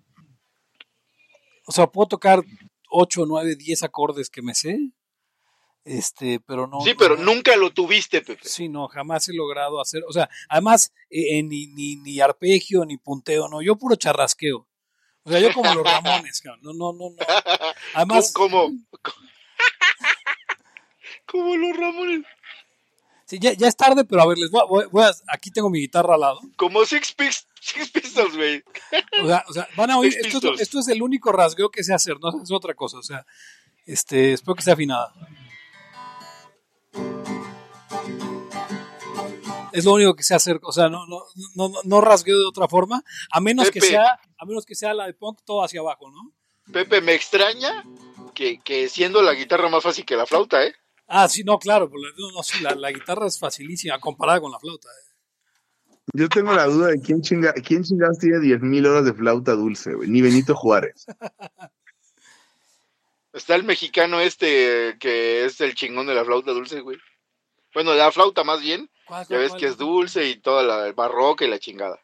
o sea, puedo tocar 8, 9, 10 acordes que me sé, este, pero no. sí, pero no- nunca lo tuviste, Pepe. Sí, no, jamás he logrado hacer, o sea, además, eh, eh, ni, ni, ni arpegio, ni punteo, no, yo puro charrasqueo. O sea, yo como los Ramones, cabrón. no, no, no, no. Además, como, como los Ramones, sí, ya, ya es tarde, pero a ver, les voy, a- voy- voy a, aquí tengo mi guitarra al lado. como Six, Pis- Six Pistols, güey. O sea, o sea, van a oír, esto, esto es el único rasgueo que sé hacer, no es otra cosa, o sea, este, espero que esté afinada. Es lo único que sé hacer, o sea, no, no, no, no- rasgueo de otra forma, a menos que sea, a menos que sea la de punk todo hacia abajo, ¿no? Pepe, me extraña que, que siendo la guitarra más fácil que la flauta, ¿eh? Ah, sí, no, claro, no, no, sí, la, la guitarra es facilísima comparada con la flauta. eh. Yo tengo la duda de quién, chinga, quién chingados tiene 10.000 horas de flauta dulce, güey. Ni Benito Juárez. Está el mexicano este que es el chingón de la flauta dulce, güey. Bueno, de la flauta más bien. ¿Cuál, Ya ves cuál? que es dulce y toda la barroca y la chingada.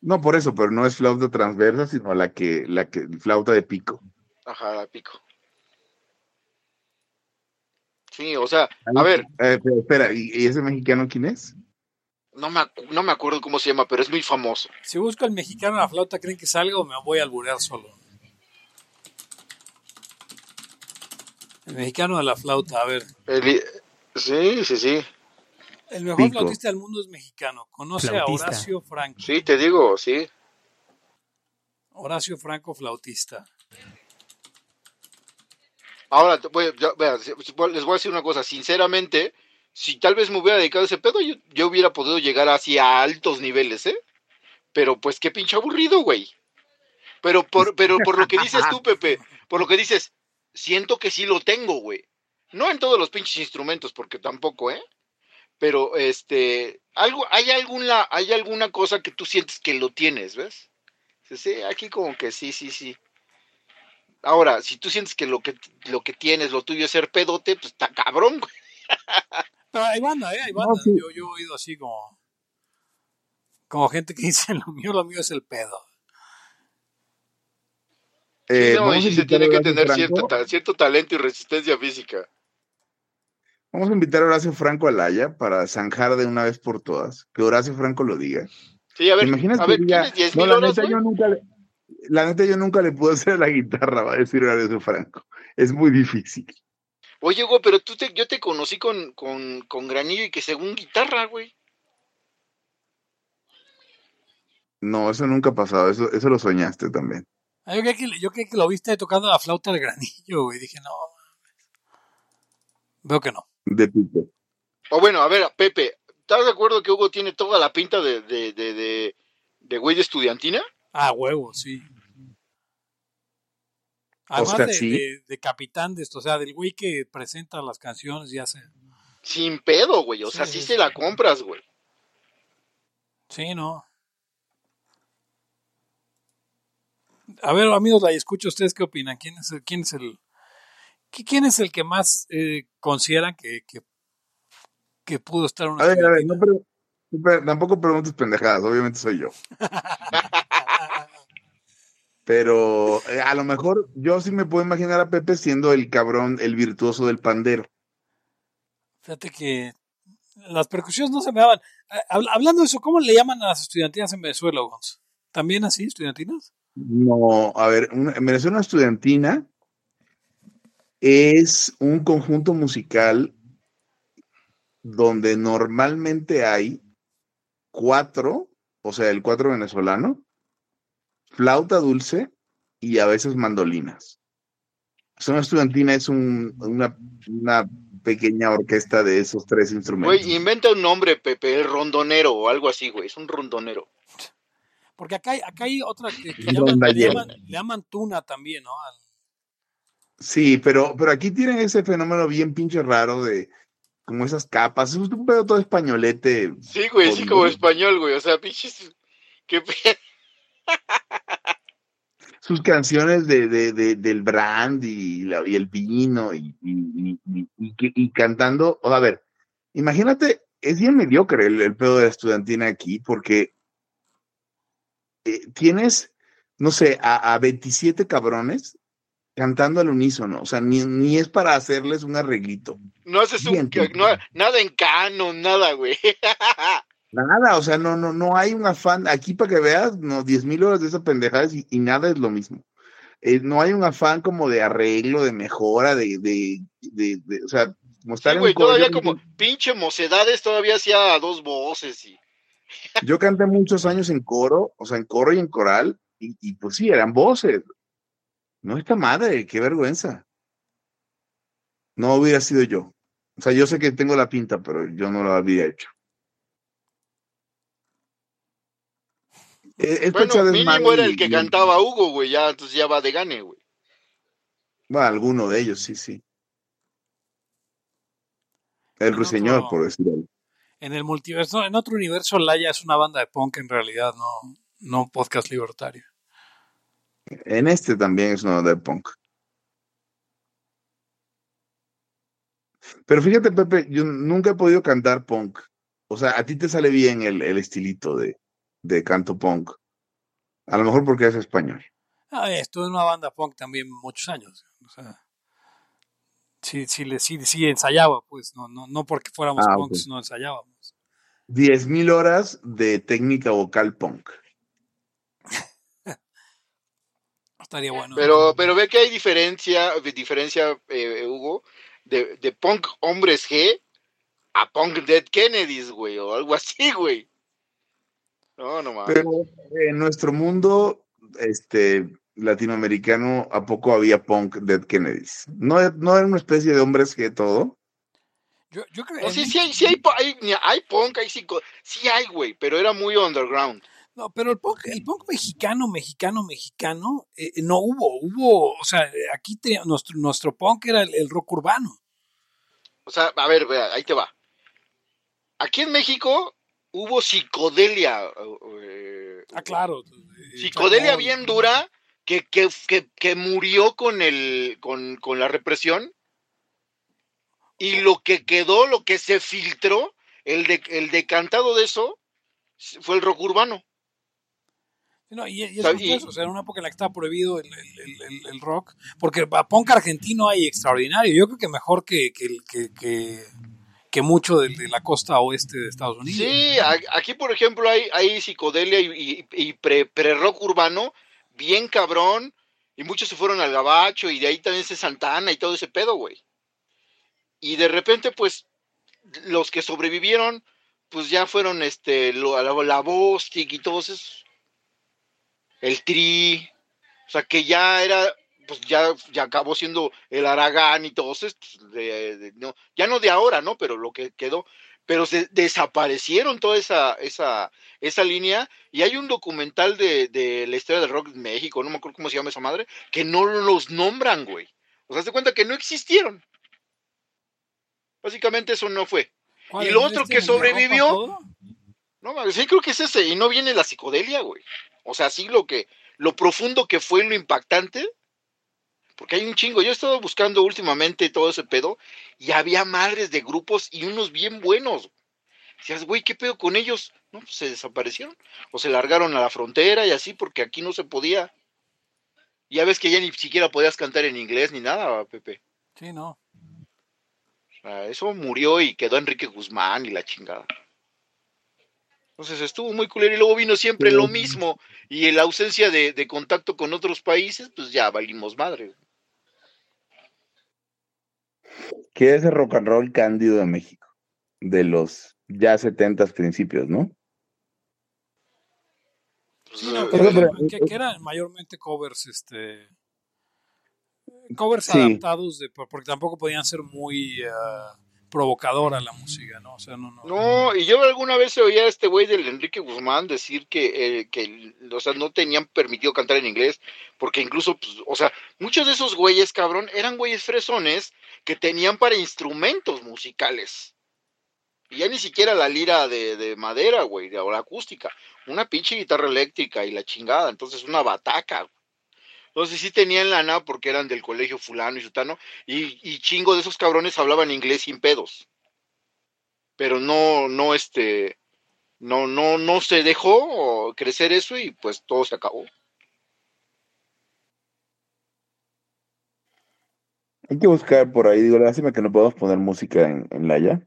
No por eso, pero no es flauta transversa, sino la que, la que, flauta de pico. Ajá, la pico. Sí, o sea, a ver, Eh, pero espera, ¿y, ese mexicano quién es? no me, no me acuerdo cómo se llama, pero es muy famoso. Si busco el mexicano en la flauta, ¿creen que salga o me voy a alburear solo? El mexicano de la flauta, a ver. El- sí, sí, sí. El mejor Pico. flautista del mundo es mexicano. Conoce Flautista. a Horacio Franco. Sí, te digo, sí. Horacio Franco, flautista. Ahora, voy- si- les voy a decir una cosa, sinceramente, si tal vez me hubiera dedicado a ese pedo, yo, yo hubiera podido llegar así a altos niveles, ¿eh? Pero pues qué pinche aburrido, güey. Pero por, pero por lo que dices tú, Pepe, por lo que dices, siento que sí lo tengo, güey. No en todos los pinches instrumentos, porque tampoco, ¿eh? Pero, este, algo, hay alguna, hay alguna cosa que tú sientes que lo tienes, ¿ves? Sí, aquí como que sí, sí, sí. Ahora, si tú sientes que lo que lo que tienes, lo tuyo es ser pedote, pues está cabrón, güey. Pero hay banda, ¿eh? Hay banda. sí. yo, yo he oído así como... Como gente que dice, lo mío, lo mío es el pedo. Eh, Sí, no, y se tiene a que tener cierto, ta- cierto talento y resistencia física. Vamos a invitar a Horacio Franco a Laya para zanjar de una vez por todas. Que Horacio Franco lo diga. Sí, a ver, ¿Te imaginas a que ver, diga, ¿tienes 10 no, mil horas, neta, güey? yo nunca le, la neta, yo nunca le pude hacer la guitarra, va a decir Horacio Franco. Es muy difícil. Oye, güey, pero tú te, yo te conocí con, con, con granillo y que según guitarra, güey. No, eso nunca ha pasado. Eso, eso lo soñaste también. Ah, Yo creí, que, yo que lo viste tocando la flauta del granillo, güey. Dije, no. Veo que no. De pico. O bueno, a ver, Pepe, ¿estás de acuerdo que Hugo tiene toda la pinta de, de, de, de, de güey de estudiantina? Ah, huevo, sí. Además sea, de, sí. de- de capitán de esto, o sea, del güey que presenta las canciones y hace. Sin pedo, güey. O sea, Sí, se la compras, güey. Sí, no. A ver, amigos, la escucho. ¿Ustedes qué opinan? ¿Quién es el, quién es el, qui- quién es el que más eh, consideran que, que, que pudo estar una A ver, a ver, no, pero, pero tampoco preguntes pendejadas. Obviamente soy yo. Pero eh, a lo mejor yo sí me puedo imaginar a Pepe siendo el cabrón, el virtuoso del pandero. Fíjate que las percusiones no se me daban. Habla- Hablando de eso, ¿cómo le llaman a las estudiantinas en Venezuela, Gonz? ¿También así, estudiantinas? No, a ver, una, en Venezuela una estudiantina es un conjunto musical donde normalmente hay cuatro, o sea, el cuatro venezolano, flauta dulce y a veces mandolinas. Una estudiantina es un- una, una pequeña orquesta de esos tres instrumentos. Güey, inventa un nombre, Pepe, el rondonero o algo así, güey. Es un rondonero. Porque acá hay, acá hay otra que, que Un llaman, le, llaman, le llaman tuna también, ¿no? Al- Sí, pero, pero aquí tienen ese fenómeno bien pinche raro de como esas capas, es un pedo todo españolete. Sí, güey, sí, como español, güey. O sea, pinches. ¿Qué pe- Sus canciones de, de, de- del brand y, la- y el vino y, y, y- cantando. O, a ver, imagínate, es bien mediocre el, el pedo de la estudiantina aquí porque eh, tienes, no sé, a, a 27 cabrones cantando al unísono. O sea, ni, ni es para hacerles un arreglito. No haces un. No- nada en canon, nada, güey. Nada, o sea, no, no, no hay un afán, aquí para que veas, no, diez mil horas de esa pendejada y, y nada es lo mismo. Eh, no hay un afán como de arreglo, de mejora, de, de, de, de- o sea, como estar Sí, en güey, un coro. todavía como pinche mocedades, todavía hacía dos voces y. Yo canté muchos años en coro, o sea, en coro y en coral, y, y pues sí, eran voces. No esta madre, qué vergüenza. No hubiera sido yo. O sea, yo sé que tengo la pinta, pero yo no lo había hecho. Eh, echar Bueno, mínimo era el que y- cantaba Hugo, güey, ya, entonces ya va de gane, güey. Bueno, alguno de ellos, sí, sí. El En ruiseñor, por decirlo. En el multiverso, en otro universo, Laia es una banda de punk en realidad, no, no podcast libertario. En este también es uno de punk. Pero fíjate, Pepe, yo nunca he podido cantar punk. O sea, a ti te sale bien el, el estilito de, de canto punk. A lo mejor porque es español. Ah, estuve en una banda punk también muchos años. O sea, sí, sí, le- sí, sí ensayaba, pues, no, no, no porque fuéramos Ah, punks, no ensayábamos. Diez mil horas de técnica vocal punk. Estaría bueno. Pero, pero ve que hay diferencia, diferencia eh, Hugo, de, de punk hombres G a punk Dead Kennedys, güey, o algo así, güey. No, no mames. Pero en nuestro mundo este, latinoamericano, ¿a poco había punk Dead Kennedys? ¿No, no era una especie de hombres que todo? Yo, yo creo No, sí, sí hay, sí hay, hay, hay punk, hay psico, sí hay, güey, pero era muy underground. No, pero el punk, el punk mexicano, mexicano, mexicano, eh, no hubo, hubo, o sea, aquí te- nuestro, nuestro punk era el, el rock urbano. O sea, a ver, vea, ahí te va. Aquí en México hubo psicodelia. eh, Ah, claro. Psicodelia bien dura que, que, que, que murió con, el, con, con la represión. Y lo que quedó, lo que se filtró, el, de, el decantado de eso, fue el rock urbano. No, y, y es y- eso, o sea, era una época en la que estaba prohibido el, el- el- el- el rock, porque a punk argentino hay extraordinario, yo creo que mejor que, que, que, que, que mucho de, la costa oeste de Estados Unidos. Sí, aquí por ejemplo hay, psicodelia y, y- y pre, pre-rock urbano, bien cabrón, y muchos se fueron al gabacho, y de ahí también se Santana y todo ese pedo, güey. Y de repente, pues, los que sobrevivieron, pues ya fueron este, lo- la, la Bostic y todos esos. El Tri, o sea que ya era, pues ya, ya acabó siendo el Aragán y todos estos, de- de- no, ya no de ahora, ¿no? Pero lo que quedó pero se desaparecieron toda esa, esa, esa línea y hay un documental de, de la historia del rock en México, no me acuerdo cómo se llama esa madre, que no los nombran, güey. O sea, se cuenta que no existieron. Básicamente eso no fue. ¿Cuál y lo otro que sobrevivió-? No, sí creo que es ese, y no viene la psicodelia, güey. O sea, sí lo que, lo profundo que fue lo impactante, porque hay un chingo. Yo he estado buscando últimamente todo ese pedo, y había madres de grupos y unos bien buenos. Decías, güey, ¿qué pedo con ellos? No, pues se desaparecieron. O se largaron a la frontera y así, porque aquí no se podía. Ya ves que ya ni siquiera podías cantar en inglés ni nada, Pepe. Sí, no. O sea, eso murió y quedó Enrique Guzmán y la chingada. Entonces estuvo muy culero y luego vino siempre lo mismo. Y en la ausencia de, de contacto con otros países, pues ya valimos madre. Que es el rock and roll cándido de México, de los ya setentas principios, ¿no? Pues, Sí, no, eh, que, que eran mayormente covers, este covers Sí. adaptados de por- porque tampoco podían ser muy ah, provocadora la música, ¿no? O sea, no, no. No, y yo alguna vez oía a este güey del Enrique Guzmán decir que, eh, que o sea, no tenían permitido cantar en inglés, porque incluso, pues, o sea, muchos de esos güeyes, cabrón, eran güeyes fresones que tenían para instrumentos musicales. Y ya ni siquiera la lira de, de madera, güey, o la acústica. Una pinche guitarra eléctrica y la chingada. Entonces, una bataca. Entonces sí tenían lana porque eran del colegio fulano y sutano. Y, y chingo de esos cabrones hablaban inglés sin pedos pero no, no, este, no, no, no se dejó crecer eso y pues todo se acabó. Hay que buscar por ahí, digo, lástima que no podemos poner música en, en Laya.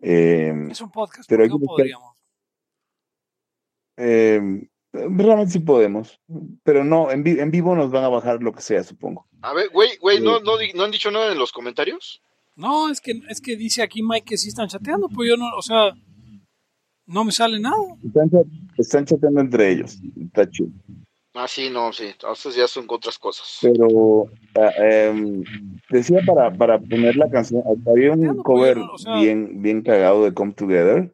Eh, Es un podcast, Pero ¿por hay qué no podríamos? eh, realmente sí podemos, pero no, en, vi- en vivo nos van a bajar lo que sea, supongo. A ver, güey, güey, ¿no, Sí. no, ¿no han dicho nada en los comentarios? No, es que es que dice aquí Mike que sí están chateando, pues yo no, o sea, no me sale nada. Están, chat- están chateando entre ellos, está chido. Ah, sí, no, sí, entonces ya son otras cosas. Pero ah, em, decía para, para poner la canción, había un cover pero, o sea- bien, bien cagado de Come Together.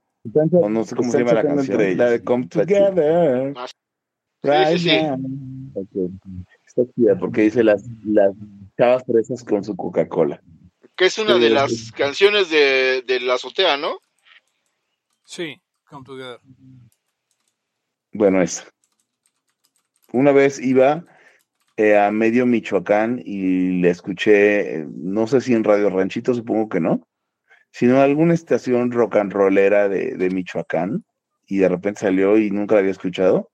O no sé cómo se llama la canción. La de Come Together. Ah, right sí, sí. now. Ok. Está chida porque dice las, las chavas fresas con su Coca-Cola. Que es una Sí, de sí. las canciones de, de la azotea, ¿no? Sí, Come Together. Bueno, esa. Una vez iba eh, a medio Michoacán y le escuché, eh, no sé si en Radio Ranchito, supongo que no, sino en alguna estación rock and rollera de, de Michoacán y de repente salió y nunca la había escuchado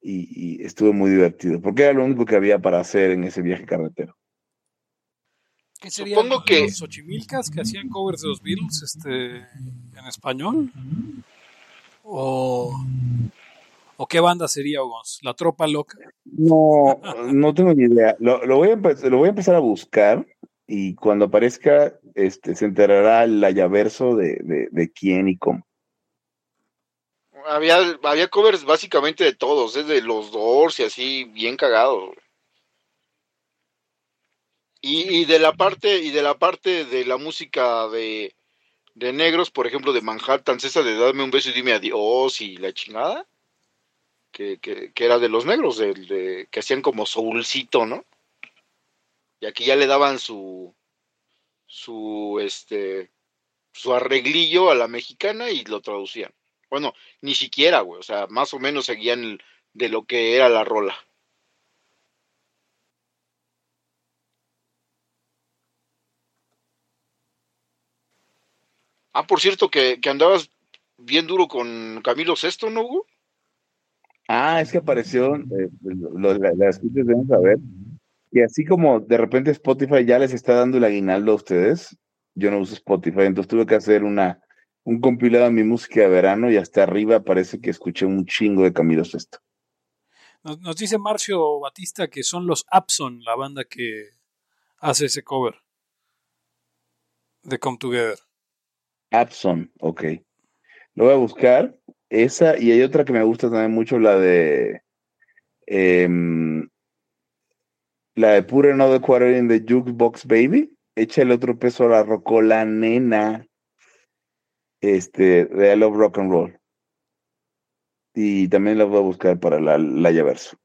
y, y estuvo muy divertido porque era lo único que había para hacer en ese viaje carretero. ¿Qué sería Supongo que- los Xochimilcas que hacían covers de los Beatles este, en español? ¿O, ¿O qué banda sería, Ogons? ¿La Tropa Loca? No, no tengo ni idea. Lo, lo voy a empe- lo voy a empezar a buscar y cuando aparezca este, se enterará el ayaverso de, de, de quién y cómo. Había, había covers básicamente de todos, es de los Doors y así, bien cagados. Y, y de la parte, y de la parte de la música de, de negros, por ejemplo, de Manhattan, esa de Dame un beso y dime adiós y la chingada, que, que, era de los negros, del de, que hacían como soulcito, ¿no? Y aquí ya le daban su, su, este, su arreglillo a la mexicana y lo traducían. Bueno, ni siquiera, güey. O sea, más o menos seguían de lo que era la rola. Ah, por cierto, que, que andabas bien duro con Camilo Sesto, ¿no, Hugo? Ah, es que apareció, eh, lo- las escuchas deben saber, que así como de repente Spotify ya les está dando el aguinaldo a ustedes, yo no uso Spotify, entonces tuve que hacer una, un compilado de mi música de verano y hasta arriba parece que escuché un chingo de Camilo Sesto. Nos, nos dice Marcio Batista que son los Abson, la banda que hace ese cover de Come Together. Abson, ok. Lo voy a buscar. Esa, y hay otra que me gusta también mucho, la de em, la de Put Another Quarter in the Jukebox Baby. Echa el otro peso a la rocola, nena. Este, de I Love Rock and Roll. Y también la voy a buscar para la, la Yaverso.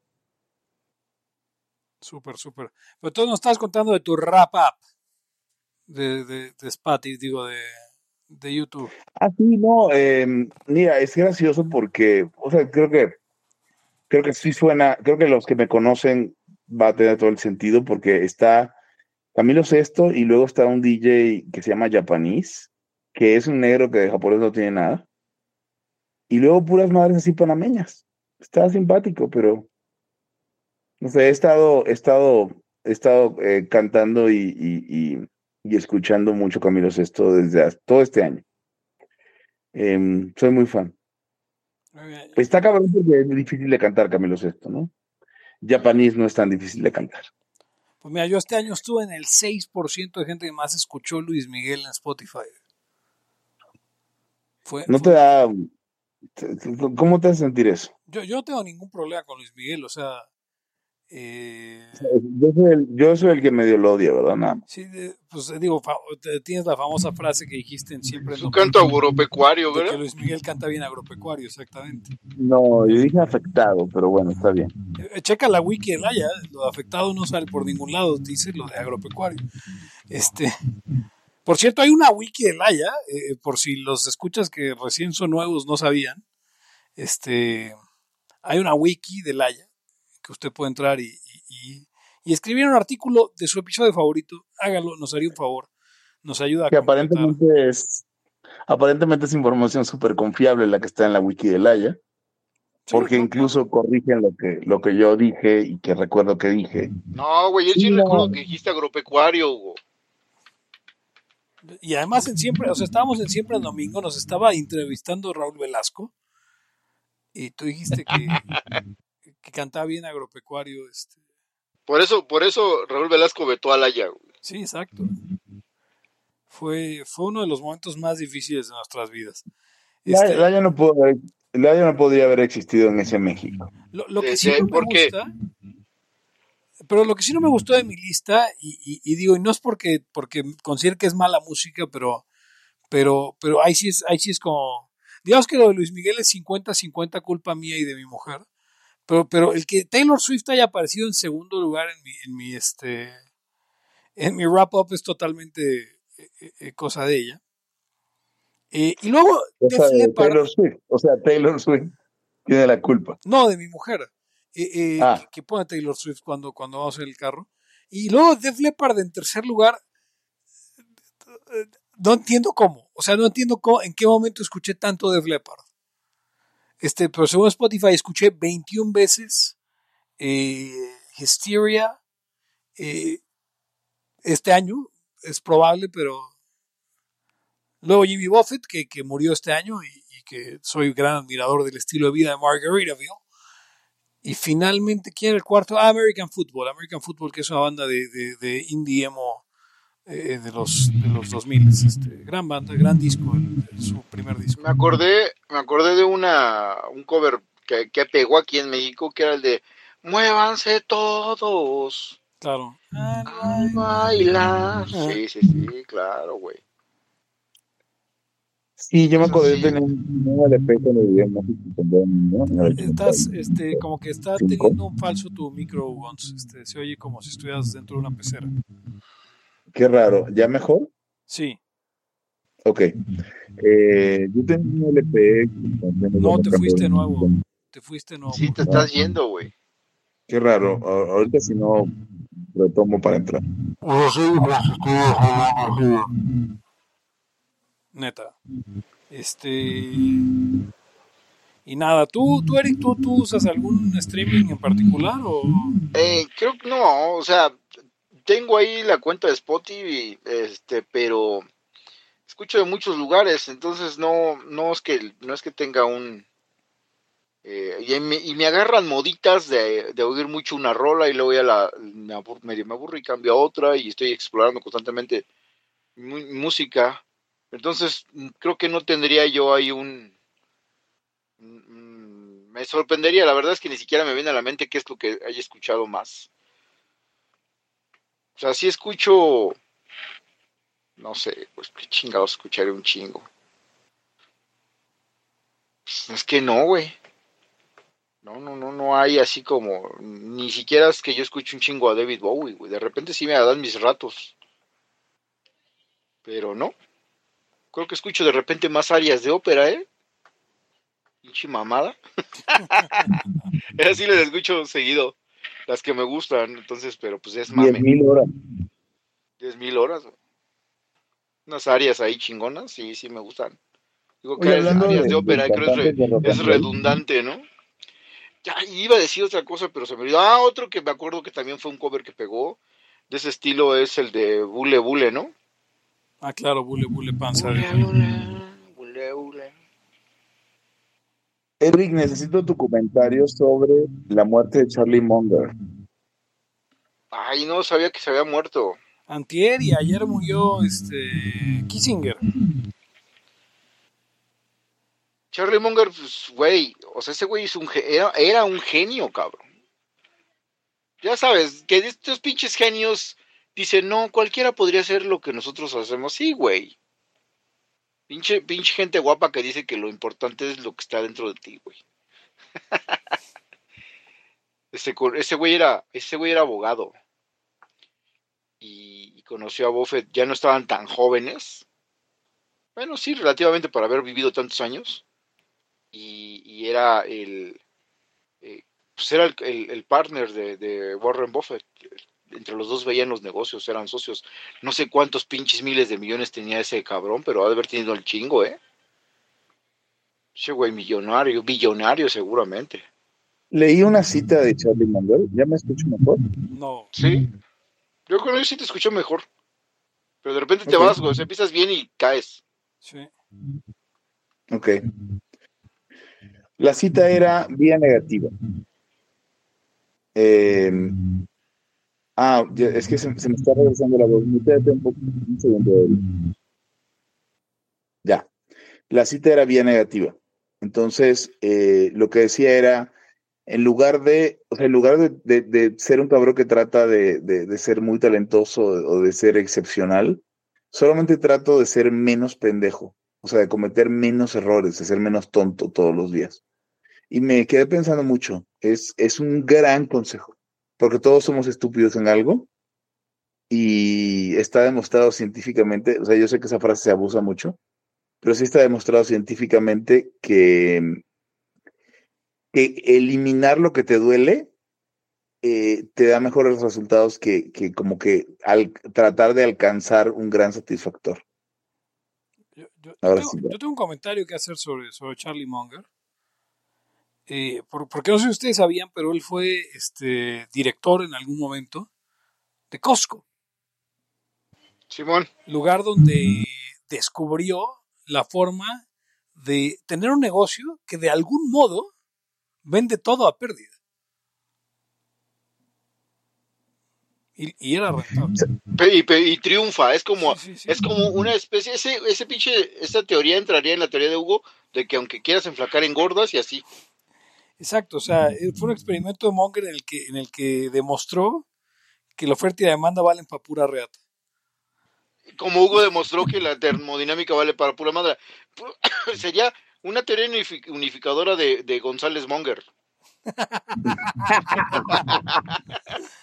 Súper, súper. Pero tú nos estás contando de tu rap up de, de, de Spotify, digo, de, de YouTube. Ah, sí, no, em, mira, es gracioso porque, o sea, creo que, creo que sí suena, creo que los que me conocen va a tener todo el sentido porque está Camilo Sesto y luego está un DJ que se llama Japanese, que es un negro que de japonés no tiene nada. Y luego puras madres así panameñas. Está simpático, pero no sé, he estado, he estado, he estado eh, cantando y, y escuchando mucho Camilo Sesto desde todo este año. Em, soy muy fan. Bien. Está cabrón porque es difícil de cantar Camilo Sesto, ¿no? Japanese no es tan difícil de cantar. Pues mira, yo este año estuve en el 6% de gente que más escuchó Luis Miguel en Spotify. Fue, ¿No fue- te da... ¿Cómo te hace sentir eso? yo, yo no tengo ningún problema con Luis Miguel, o sea, eh, Yo soy el, yo soy el que medio lo odia, ¿verdad? Nada más. sí, de- pues eh, digo, fa- te- tienes la famosa frase que dijiste en siempre Su Domingo, canto agropecuario, de que ¿verdad? Luis Miguel canta bien agropecuario, exactamente. No, yo dije afectado, pero bueno, está bien. Eh, Checa la wiki de Laya, lo de afectado no sale por ningún lado, dice lo de agropecuario. Este, por cierto, hay una wiki de Laya, eh, por si los escuchas que recién son nuevos no sabían. Este, hay una wiki de Laya que usted puede entrar y, y, y- escribir un artículo de su episodio favorito. Hágalo, nos haría un favor. Nos ayuda a Que completar. aparentemente es... Aparentemente es información súper confiable la que está en la wiki de Laia, Sí, porque no, incluso corrigen lo que, lo que yo dije y que recuerdo que dije. No, güey, yo sí Sí, no. recuerdo que dijiste agropecuario, Hugo. Y además en siempre, o sea, estábamos en siempre el domingo, nos estaba entrevistando Raúl Velasco y tú dijiste que, que cantaba bien agropecuario, este, Por eso, por eso Raúl Velasco vetó a Laya, güey. sí, exacto. Fue, fue uno de los momentos más difíciles de nuestras vidas. Este, Laia no pudo haber- Laia no podría haber existido en ese México. lo, lo que sí sí, no me gusta, pero lo que sí no me gustó de mi lista, y, y- y digo, y no es porque, porque considero que es mala música, pero, pero, pero ahí sí es, ahí sí es como, digamos que lo de Luis Miguel es 50-50 culpa mía y de mi mujer, pero, pero el que Taylor Swift haya aparecido en segundo lugar en mi, en mi este, en mi wrap up es totalmente eh, eh, cosa de ella. Eh, y luego de Leppard, Taylor Swift. O sea, Taylor Swift tiene la culpa. no de mi mujer, eh, eh, Ah. que, que pone Taylor Swift cuando, cuando vamos en el carro. Y luego Def Leppard en tercer lugar, no entiendo cómo. O sea, no entiendo cómo, en qué momento escuché tanto Def Leppard. Este, pero según Spotify escuché 21 veces eh, Hysteria eh, este año. Es probable, pero luego Jimmy Buffett, que, que murió este año y, que soy gran admirador del estilo de vida de Margaritaville. Y finalmente, ¿quién era el cuarto? Ah, American Football. American Football, que es una banda de, de, de indie emo eh, de, los, de los 2000. Este, gran banda, gran disco, el- el- su primer disco. Me acordé, me acordé de una un cover que, que pegó aquí en México, que era el de Muévanse todos Claro. a bailar. Sí, sí, sí, claro, güey. Sí, yo me acordé de tener un LP cuando niño, en Estás, 80. este, como que está teniendo un falso tu micro. Este, se oye como si estuvieras dentro de una pecera. Qué raro. ¿Ya mejor? Sí. Ok. Eh, yo tenía un LP. que- No, te fuiste nuevo. Te fuiste nuevo. Sí, te estás yendo, güey. Qué raro. Ahorita si no, retomo para entrar. Neta. Este. Y nada, ¿tú, tú Eric, ¿tú, tú usas algún streaming en particular o...? Eh, creo que no, o sea, tengo ahí la cuenta de Spotify, este, pero escucho de muchos lugares, entonces no, no es que, no es que tenga un, eh, y, me, agarran moditas de, oír mucho una rola y luego ya la, medio me aburro y cambio a otra y estoy explorando constantemente música, entonces mm, creo que no tendría yo ahí un, mm, me sorprendería, la verdad es que ni siquiera me viene a la mente qué es lo que haya escuchado más. O sea, sí escucho, no sé, pues qué chingados escucharé un chingo. Pues, es que no, güey. No, no, no, no hay así como, ni siquiera es que yo escuche un chingo a David Bowie, güey. De repente sí me dan mis ratos. Pero no. Creo que escucho de repente más áreas de ópera, ¿eh? Pinche mamada. Así les escucho seguido. Las que me gustan, entonces, pero pues es Diez mame. mil horas. 10 mil horas. güey. Unas áreas ahí chingonas, sí, sí me gustan. Digo que Oye, áreas, de- de ópera, de creo es, re- de es redundante, ¿no? Ya, iba a decir otra cosa, pero se me olvidó. Ah, otro que me acuerdo que también fue un cover que pegó. De ese estilo es el de Bule Bule, ¿no? Ah, claro, Bule Bule Panza. Bule Bule, Bule Bule. Eric, necesito tu comentario sobre la muerte de Charlie Munger. Ay, no sabía que se había muerto. Antier y ayer murió este Kissinger. Charlie Munger, pues, güey, o sea, ese güey es un, era, era un genio, cabrón. Ya sabes, que de estos pinches genios dicen, no, cualquiera podría hacer lo que nosotros hacemos. Sí, güey. Pinche, pinche gente guapa que dice que lo importante es lo que está dentro de ti, güey. ese, ese güey era, ese güey era abogado. Y, conoció a Buffett, ya no estaban tan jóvenes. Bueno, sí, relativamente para haber vivido tantos años y, era el eh, pues era el, el- el partner de, de Warren Buffett entre los dos veían los negocios eran socios no sé cuántos pinches miles de millones tenía ese cabrón pero ha de haber tenido el chingo eh ese güey millonario billonario seguramente Leí una cita de Charlie Munger. ¿Ya me escucho mejor? No. sí yo creo que sí te escucho mejor pero de repente te vas güey o sea, empiezas bien y caes Sí. Ok. La cita era vía negativa. Eh, ah, es que se, me está regresando la voz. Un. Ya. La cita era vía negativa. Entonces, eh, lo que decía era, en lugar de, o sea, en lugar de, de- de ser un cabrón que trata de, de- de ser muy talentoso o de ser excepcional, solamente trato de ser menos pendejo. O sea, de cometer menos errores, de ser menos tonto todos los días. Y me quedé pensando mucho. Es, es un gran consejo. Porque todos somos estúpidos en algo. y está demostrado científicamente, o sea, yo sé que esa frase se abusa mucho, pero sí está demostrado científicamente que, que eliminar lo que te duele eh, te da mejores resultados que, que, como que al tratar de alcanzar un gran satisfactor. Yo, yo, yo, tengo, yo tengo, un comentario que hacer sobre, sobre Charlie Munger. Eh, por, porque no sé si ustedes sabían, pero él fue este, director en algún momento de Costco. Simón. Lugar donde descubrió la forma de tener un negocio que de algún modo vende todo a pérdida. Y, y, era rentable. Y, y, triunfa, es como, sí, sí, sí. es como una especie, ese, ese pinche, esa teoría entraría en la teoría de Hugo de que aunque quieras enflacar engordas y así. Exacto, o sea, fue un experimento de Monger en el que, en el que demostró que la oferta y la demanda valen para pura reata. Como Hugo demostró que la termodinámica vale para pura madre. Sería una teoría unificadora de, de González Monger.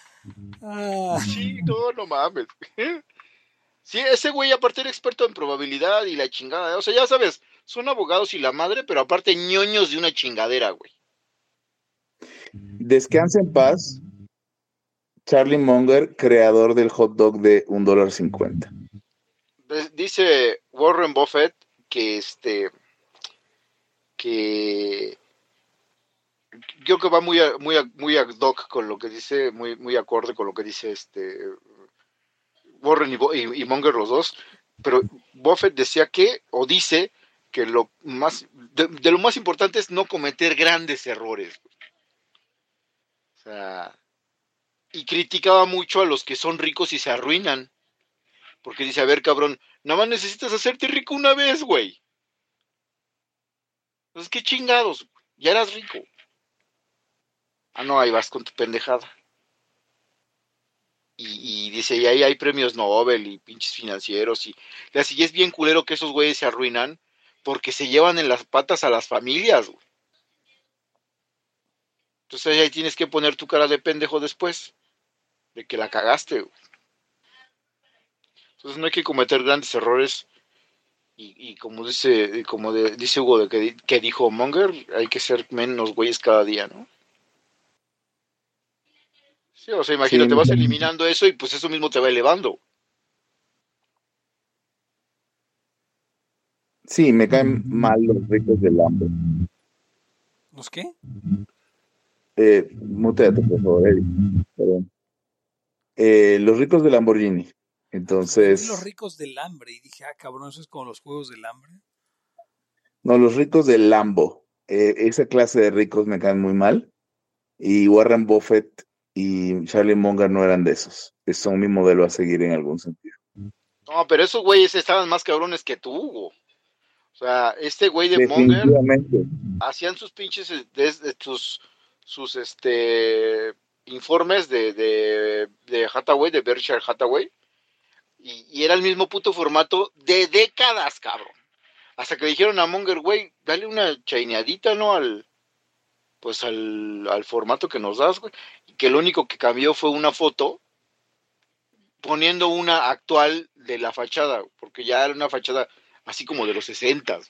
Sí, no, no mames. Sí, ese güey aparte era experto en probabilidad y la chingada. O sea, ya sabes, son abogados y la madre, pero aparte ñoños de una chingadera, güey. Descansa en paz, Charlie Munger, creador del hot dog de un dólar cincuenta. Dice Warren Buffett que este que yo creo que va muy a, muy a, muy ad hoc con lo que dice, muy muy acorde con lo que dice este Warren y, y, y Munger los dos, pero Buffett decía que o dice que lo más de, de, lo más importante es no cometer grandes errores. Sea, y criticaba mucho a los que son ricos y se arruinan. Porque dice, a ver, cabrón, nada más necesitas hacerte rico una vez, güey. Entonces, qué chingados, ya eras rico. Ah, no, ahí vas con tu pendejada. Y, y dice, y ahí hay premios Nobel y pinches financieros. Y, y así es bien culero que esos güeyes se arruinan porque se llevan en las patas a las familias, güey. Entonces ahí tienes que poner tu cara de pendejo después de que la cagaste. Güey. Entonces no hay que cometer grandes errores y, y como dice como de, dice Hugo de que, que, dijo Monger, hay que ser menos güeyes cada día, ¿no? Sí, o sea, imagínate, sí, vas eliminando eso y pues eso mismo te va elevando. Sí, me caen mal los ricos del hambre. ¿Los qué? Eh, muteate, por favor, Eric. Perdón. Eh, los ricos del Lamborghini. Entonces. Los ricos del hambre. Y dije, ah, cabrón, eso es como los juegos del hambre. No, los ricos del Lambo. Eh, esa clase de ricos me caen muy mal. Y Warren Buffett y Charlie Munger no eran de esos. Son mi modelo a seguir en algún sentido. No, pero esos güeyes estaban más cabrones que tú, Hugo. O sea, este güey de Munger hacían sus pinches desde sus sus este informes de, de, de Hathaway, de Berkshire Hathaway, y, era el mismo puto formato de décadas, cabrón. Hasta que dijeron a Monger, güey, dale una chaineadita, ¿no? Al, pues al, al formato que nos das, güey. Y que lo único que cambió fue una foto poniendo una actual de la fachada, porque ya era una fachada así como de los 60.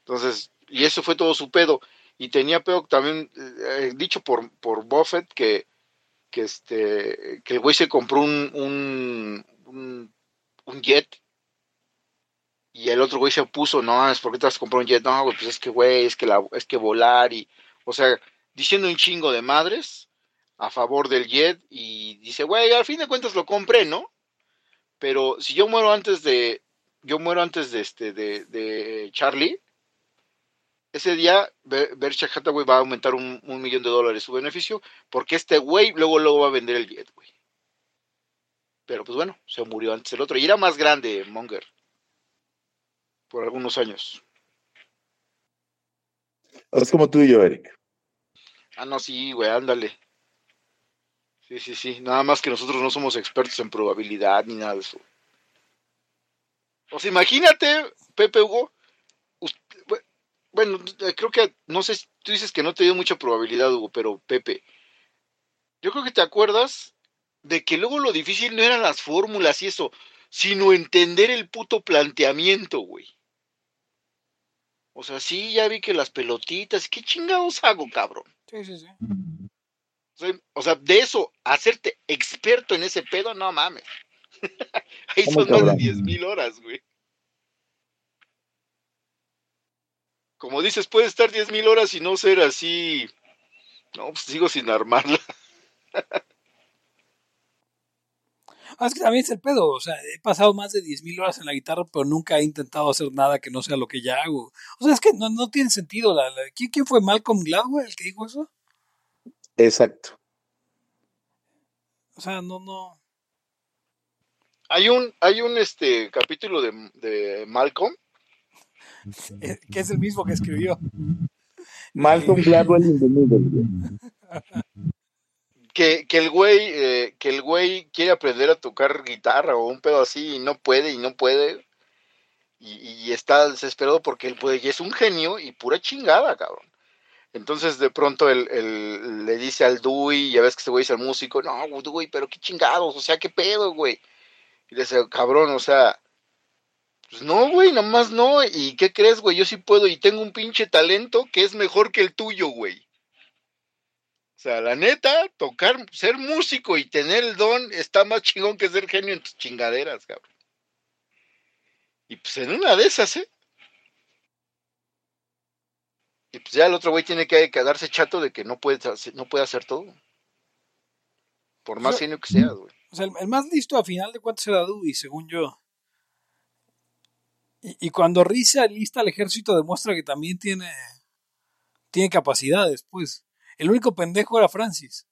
Entonces, y eso fue todo su pedo y tenía peor también eh, dicho por, por Buffett que, que este que el güey se compró un, un, un, jet y el otro güey se opuso, no, es porque te vas a un jet, no, pues es que güey, es que la, es que volar y, o sea, diciendo un chingo de madres a favor del jet y dice, güey, al fin de cuentas lo compré, ¿no? Pero si yo muero antes de, yo muero antes de este, de, de Charlie, ese día Berkshire Hathaway va a aumentar un, un, millón de dólares su beneficio porque este güey luego, luego va a vender el jet, güey. Pero pues bueno, se murió antes el otro. Y era más grande Monger. Por algunos años. Es como tú y yo, Eric. Ah, no, sí, güey, ándale. Sí, sí, sí. Nada más que nosotros no somos expertos en probabilidad ni nada de eso. O sea, imagínate, Pepe Hugo, bueno, eh, creo que, no sé, tú dices que no te dio mucha probabilidad, Hugo, pero Pepe, yo creo que te acuerdas de que luego lo difícil no eran las fórmulas y eso, sino entender el puto planteamiento, güey. O sea, sí, ya vi que las pelotitas, ¿qué chingados hago, cabrón? Sí, sí, sí. O sea, de eso, hacerte experto en ese pedo, no mames. Ahí ¿Cómo son más de cabrón? 10 mil horas, güey. Como dices, puede estar 10 mil horas y no ser así. No, pues sigo sin armarla. Ah, es que también es el pedo. O sea, he pasado más de 10.000 horas en la guitarra, pero nunca he intentado hacer nada que no sea lo que ya hago. O sea, es que no, no tiene sentido. La, la- ¿quién, quién fue Malcolm Gladwell el que dijo eso? Exacto. O sea, no, no. Hay un, hay un este capítulo de, de Malcolm que es el mismo que escribió. Malcolm Gladwell in the middle. güey. que, que el güey, eh, que el güey quiere aprender a tocar guitarra o un pedo así y no puede y no puede. Y, y está desesperado porque él puede, y es un genio y pura chingada, cabrón. Entonces de pronto él, él le dice al Dewey, ya ves que este güey es el músico, no, Dewey, pero qué chingados, o sea, qué pedo, güey. Y le dice, cabrón, o sea, pues no, güey, nomás no. ¿Y qué crees, güey? Yo sí puedo y tengo un pinche talento que es mejor que el tuyo, güey. O sea, la neta, tocar, ser músico y tener el don está más chingón que ser genio en tus chingaderas, cabrón. Y pues en una de esas, ¿eh? Y pues ya el otro güey tiene que quedarse chato de que no puede, hacer- no puede hacer todo. Por más genio que sea, güey. O sea, el, el más listo a final de cuentas era Dewey, según yo. Y, y cuando Riz se alista al ejército, demuestra que también tiene, tiene capacidades, pues. El único pendejo era Francis.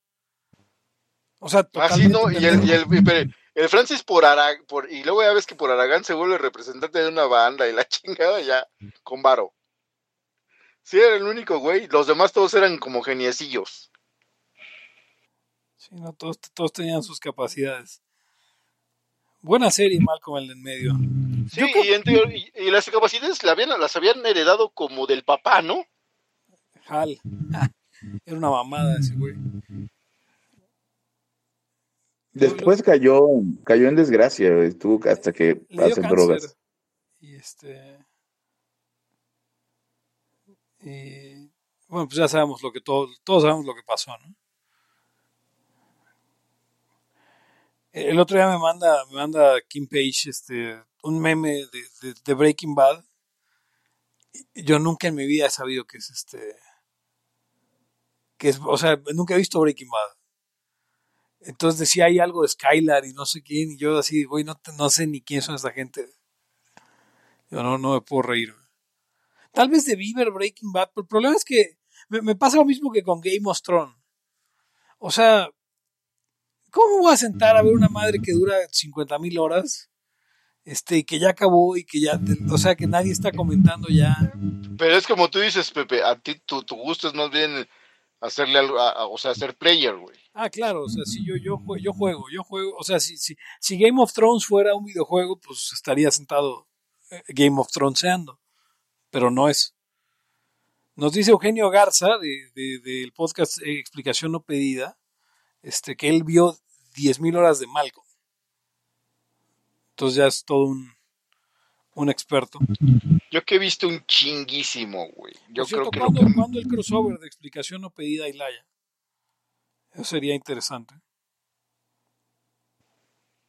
O sea, Ah, no, y el, y el, pero el Francis por Aragán, por, y luego ya ves que por Aragán se vuelve representante de una banda y la chingada ya, con varo. Sí, era el único güey, los demás todos eran como geniecillos. Sí, no, todos, todos tenían sus capacidades. Buena serie, Malcolm el de en medio. Sí, creo- y, entre- y- y las capacidades la habían- las habían heredado como del papá, ¿no? Hal. Era una mamada ese güey. Después cayó, cayó en desgracia, estuvo hasta que Le dio hace cáncer. drogas. Y este. Y, bueno, pues ya sabemos lo que todos, todos sabemos lo que pasó, ¿no? El otro día me manda, me manda Kim Page este, un meme de, Breaking Bad. Yo nunca en mi vida he sabido que es este. Que es, o sea, nunca he visto Breaking Bad. Entonces decía hay algo de Skylar y no sé quién. Y yo así, güey, no, no sé ni quién son esta gente. Yo no, no me puedo reír. Tal vez de ver Breaking Bad, pero el problema es que me, me pasa lo mismo que con Game of Thrones. O sea, ¿cómo voy a sentar a ver una madre que dura 50 mil horas? Este, y que ya acabó y que ya, o sea, que nadie está comentando ya. Pero es como tú dices, Pepe, a ti tu, tu gusto es más bien hacerle algo, a- a- o sea, ser player, güey. Ah, claro, o sea, si yo, yo, yo juego, yo juego, o sea, si, si, si Game of Thrones fuera un videojuego, pues estaría sentado eh, Game of Throneseando, pero no es. Nos dice Eugenio Garza de- de- del podcast eh, Explicación No Pedida, este, que él vio 10.000 horas de Malcolm. Entonces ya es todo un, un experto. Yo que he visto un chinguísimo, güey. Yo cierto, creo que ¿cuándo, el crossover de Explicación No Pedida y Laia? Eso sería interesante.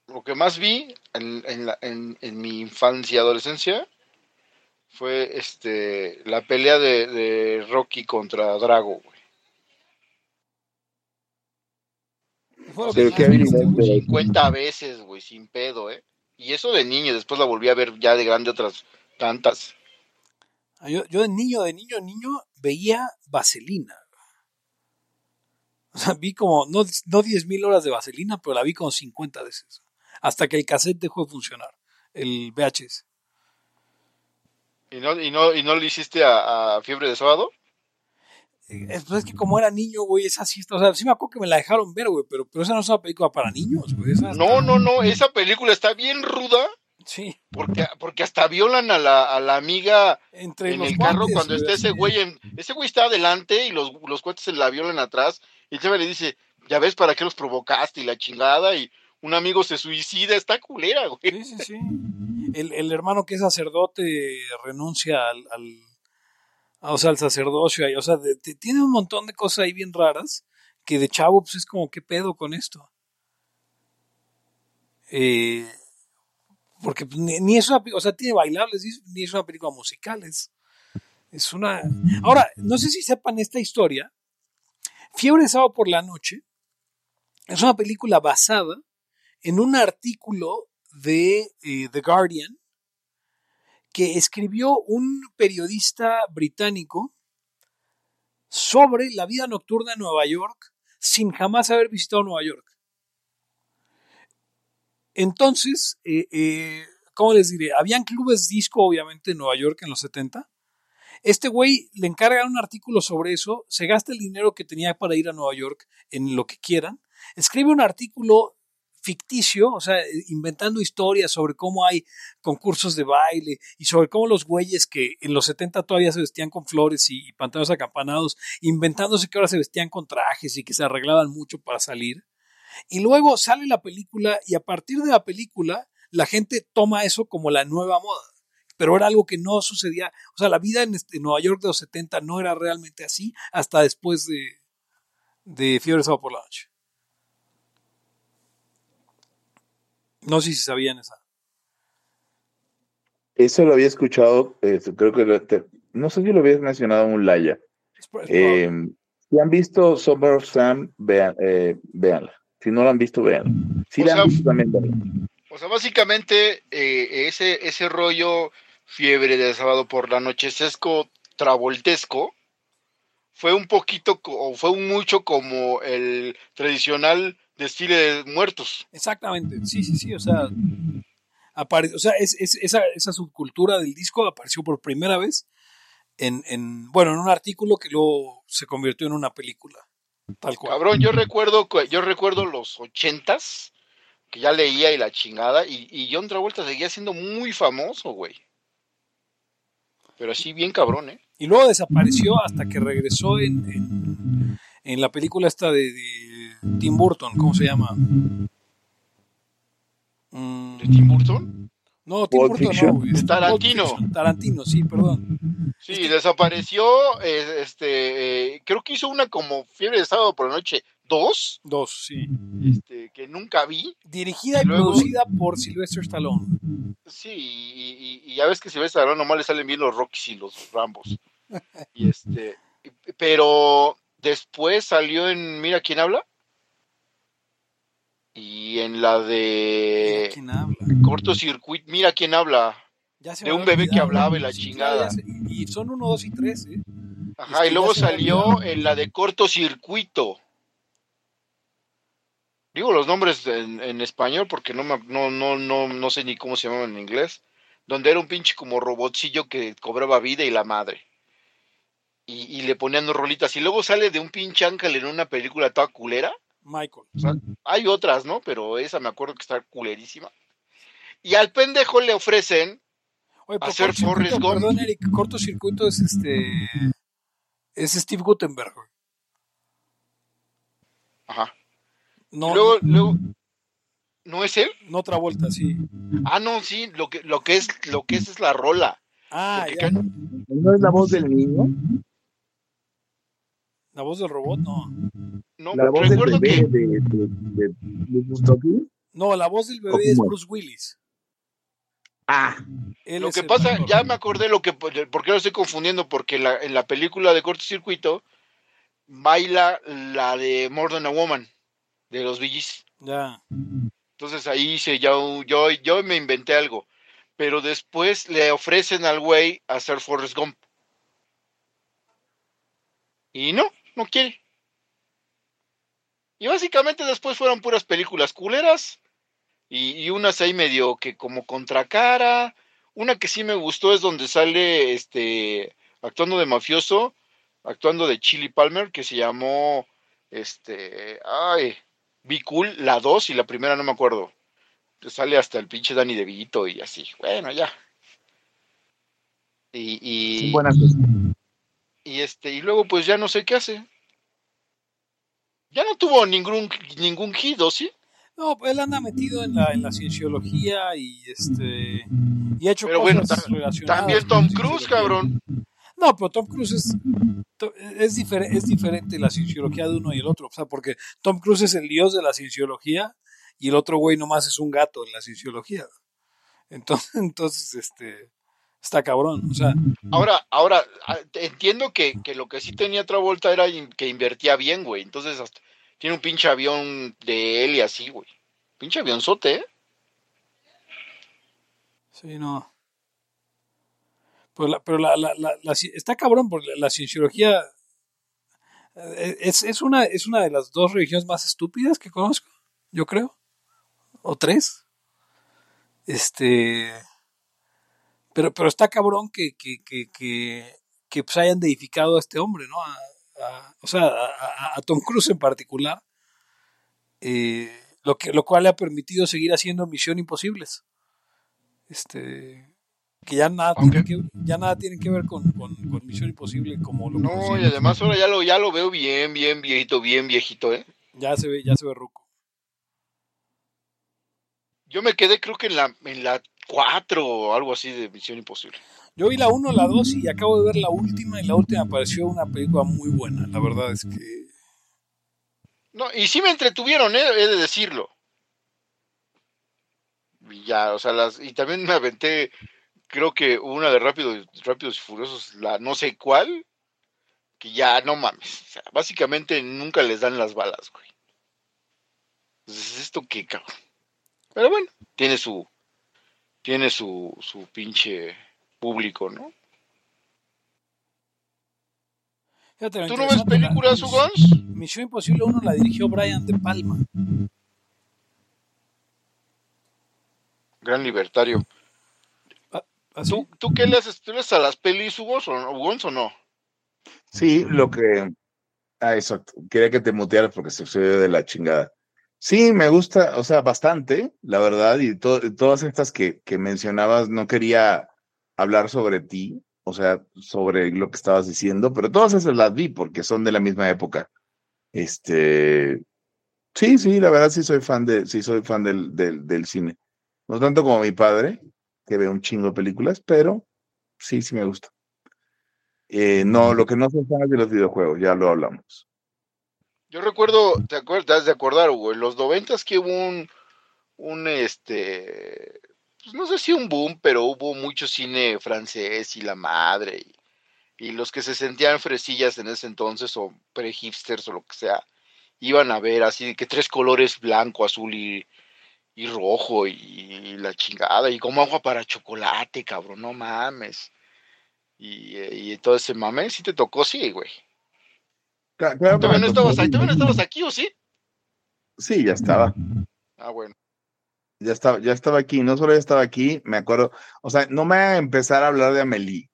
lo que más vi en, en, la- en- en mi infancia y adolescencia fue este la pelea de, de Rocky contra Drago, güey. Fue lo Pero que qué más viste, habilidad güey. de- 50 veces, güey, sin pedo, ¿eh? Y eso de niño, después la volví a ver ya de grande otras tantas. Ah, Yo, yo de niño, de niño, niño, veía Vaselina. O sea, vi como, no, no 10.000 horas de Vaselina, pero la vi como 50 veces. Hasta que el cassette dejó de funcionar, el VHS. ¿Y no, y no, y no le hiciste a, a Fiebre de Sábado? Eh, Es, pues es que como era niño, güey, esa sí o sea, sí me acuerdo que me la dejaron ver, güey, pero, pero esa no es una película para niños, güey. esa No, está- no, no, esa película está bien ruda Sí, porque, porque hasta violan a la, a la amiga entre en el carro guantes, cuando está ese güey en, ese güey está adelante y los, los cuates se la violan atrás y el chava le dice, ya ves para qué los provocaste y la chingada y un amigo se suicida, está culera, güey. Sí, sí, sí. El, el hermano que es sacerdote renuncia al, al o sea, al sacerdocio, o sea, tiene un montón de cosas ahí bien raras que de chavo pues es como qué pedo con esto. Eh, porque pues, ni, ni, es una, o sea, tiene bailables, ni es una película musical, es, es una... Ahora, no sé si sepan esta historia, Fiebre de sábado por la noche es una película basada en un artículo de eh, The Guardian que escribió un periodista británico sobre la vida nocturna en Nueva York sin jamás haber visitado Nueva York. Entonces, eh, eh, ¿cómo les diré? Habían clubes disco, obviamente, en Nueva York en los 70. Este güey le encarga un artículo sobre eso, se gasta el dinero que tenía para ir a Nueva York en lo que quieran, escribe un artículo ficticio, o sea, inventando historias sobre cómo hay concursos de baile y sobre cómo los güeyes que en los 70 todavía se vestían con flores y, pantanos acampanados, inventándose que ahora se vestían con trajes y que se arreglaban mucho para salir. Y luego sale la película y a partir de la película la gente toma eso como la nueva moda. Pero era algo que no sucedía. O sea, la vida en, este, Nueva York de los 70 no era realmente así hasta después de, de Sábado por la Noche. No sé si sabían esa. Eso lo había escuchado, eh, creo que lo, te, no sé si lo habías mencionado en un Laya. Eh, si han visto Summer of Sam, vean, eh, véanla. Si no la han visto, vean. Si o la sea, han visto, también vean. O sea, básicamente eh, ese, ese rollo fiebre de sábado por la noche, sesco travoltesco, fue un poquito, o fue un mucho como el tradicional desfile de muertos. Exactamente, sí, sí, sí, o sea, apare o sea es, es, esa, esa subcultura del disco apareció por primera vez en, en, bueno, en un artículo que luego se convirtió en una película. Tal cual. Cabrón, yo recuerdo, yo recuerdo los ochentas, que ya leía y la chingada, y, y John Travolta seguía siendo muy famoso, güey. Pero así bien cabrón, ¿eh? Y luego desapareció hasta que regresó en, en, en la película esta de, de, Tim Burton, ¿cómo se llama? Mm, ¿De Tim Burton? No, Tim Burton no. De Tarantino. Tarantino, sí, perdón. Sí, es que... desapareció, eh, este, eh, creo que hizo una como Fiebre de Sábado por la Noche, dos. Dos, sí. Este, que nunca vi. Dirigida y, y luego, producida por Sylvester Stallone. Sí, y, y, y, ya ves que Sylvester Stallone nomás le salen bien los Rockies y los Rambos. y este, pero después salió en Mira quién habla. Y en la de Mira quién habla. cortocircuito, mira quién habla. de un bebé que hablaba y la sí, chingada. Y son uno, dos y tres, ¿eh? Ajá, y luego salió en la de cortocircuito. Digo los nombres en, en español porque no, me, no, no, no, no sé ni cómo se llamaban en inglés. Donde era un pinche como robotcillo que cobraba vida y la madre. Y, y le ponían dos rolitas. Y luego sale de un pinche ángel en una película toda culera. Michael. O sea, hay otras, ¿no? Pero esa me acuerdo que está culerísima. Y al pendejo le ofrecen Oye, pero hacer Forrest Gump. Perdón, Eric, cortocircuito es este. Es Steve Gutenberg. Ajá. No, luego, no, luego, ¿no es él? no otra vuelta, sí. Ah, no, sí, lo que, lo que es, lo que es es la rola. Ah, ya. ¿No es la voz del niño? La voz del robot, no. No, La voz del bebé que de, de, de. No, la voz del bebé ¿Cómo es? Bruce Willis. Ah, Él lo que pasa, ya me acordé lo que, por qué lo estoy confundiendo, porque la, en la película de cortocircuito baila la de More Than a Woman, de los Billys. Ya. Entonces ahí hice ya un- yo, yo me inventé algo. Pero después le ofrecen al güey hacer Forrest Gump. Y no, no quiere. Y básicamente después fueron puras películas culeras. Y, y unas ahí medio que como contracara. Una que sí me gustó es donde sale este actuando de mafioso, actuando de Chili Palmer, que se llamó este. Ay, Be Cool, la 2 y la primera no me acuerdo. Sale hasta el pinche Danny DeVito y así. Bueno, ya. Y, y, buenas cosas. Y este, y luego pues ya no sé qué hace. Ya no tuvo ningún, ningún hit, ¿o sí? No, él anda metido en la, en la cienciología y este y ha hecho Pero cosas bueno, relacionadas también Tom. Cruise, cabrón. No, pero Tom Cruise es to- es, difer- es diferente la cienciología de uno y el otro, o sea, porque Tom Cruise es el dios de la cienciología y el otro güey nomás es un gato en la cienciología. Entonces, entonces este está cabrón, o sea, Ahora, ahora, ah, entiendo que, que lo que sí tenía Travolta era in- que invertía bien, güey. Entonces, hasta- tiene un pinche avión de él y así, güey. Pinche avionzote, ¿eh? Sí, no. Pero, la, pero la, la, la, está cabrón porque la, cienciología eh, es, es, una, es una de las dos religiones más estúpidas que conozco, yo creo. O tres. Este. Pero, pero está cabrón que, que, que, que, que, pues hayan deificado a este hombre, ¿no? A, a- o sea, a, a- Tom Cruise en particular. Eh, lo, que, lo cual le ha permitido seguir haciendo Misión Imposibles este que ya nada Aunque- tiene que, ya nada tiene que ver con, con, con Misión Imposible como lo No, y además ahora ya lo, ya lo veo bien, bien viejito, bien viejito, ¿eh? ya se ve ya se ve ruco Yo me quedé creo que en la, en la 4 o algo así de Misión Imposible. yo vi la 1 la 2 y acabo de ver la última y la última me pareció una película muy buena la verdad es que No, y sí me entretuvieron, ¿eh? He de decirlo. Y ya, o sea, las, y también me aventé, creo que una de Rápidos, Rápidos y Furiosos, la no sé cuál, que ya no mames. O sea, básicamente nunca les dan las balas, güey. Entonces, ¿esto qué, cabrón? Pero bueno, tiene su, tiene su, su pinche público, ¿no? fíjate ¿Tú no ves películas, la- Ugons? Misión Imposible 1 la dirigió Brian De Palma Gran libertario. ¿Así? ¿Tú, ¿Tú qué le haces? ¿Tú le haces a las pelis, Ugons, o no? Ugons, o no? Sí, lo que. Ah, exacto. Quería que te mutearas porque se sucedió de la chingada. Sí, me gusta, o sea, bastante, la verdad, y to- todas estas que, que mencionabas, no quería hablar sobre ti, o sea, sobre lo que estabas diciendo, pero todas esas las vi porque son de la misma época. Este, sí, sí, la verdad sí soy fan de, sí soy fan del, del, del cine. No tanto como mi padre, que ve un chingo de películas, pero sí, sí me gusta. Eh, no, lo que no son fans de los videojuegos, ya lo hablamos. Yo recuerdo, ¿te acuerdas de acordar, Hugo? En los noventas que hubo un, un este, pues no sé si un boom, pero hubo mucho cine francés y la madre, y, los que se sentían fresillas en ese entonces, o pre-hipsters o lo que sea, iban a ver así que tres colores blanco, azul y, y rojo, y, y la chingada, y como agua para chocolate, cabrón, no mames. Y, eh, y todo ese mame, sí te tocó, sí, güey. Cla- claro que Todavía no me estabas tocó. ahí, todavía no estabas aquí, ¿o sí? Sí, ya estaba. Ah, bueno. Ya estaba, ya estaba aquí, no solo ya estaba aquí, me acuerdo, o sea, no me voy a empezar a hablar de Amelie,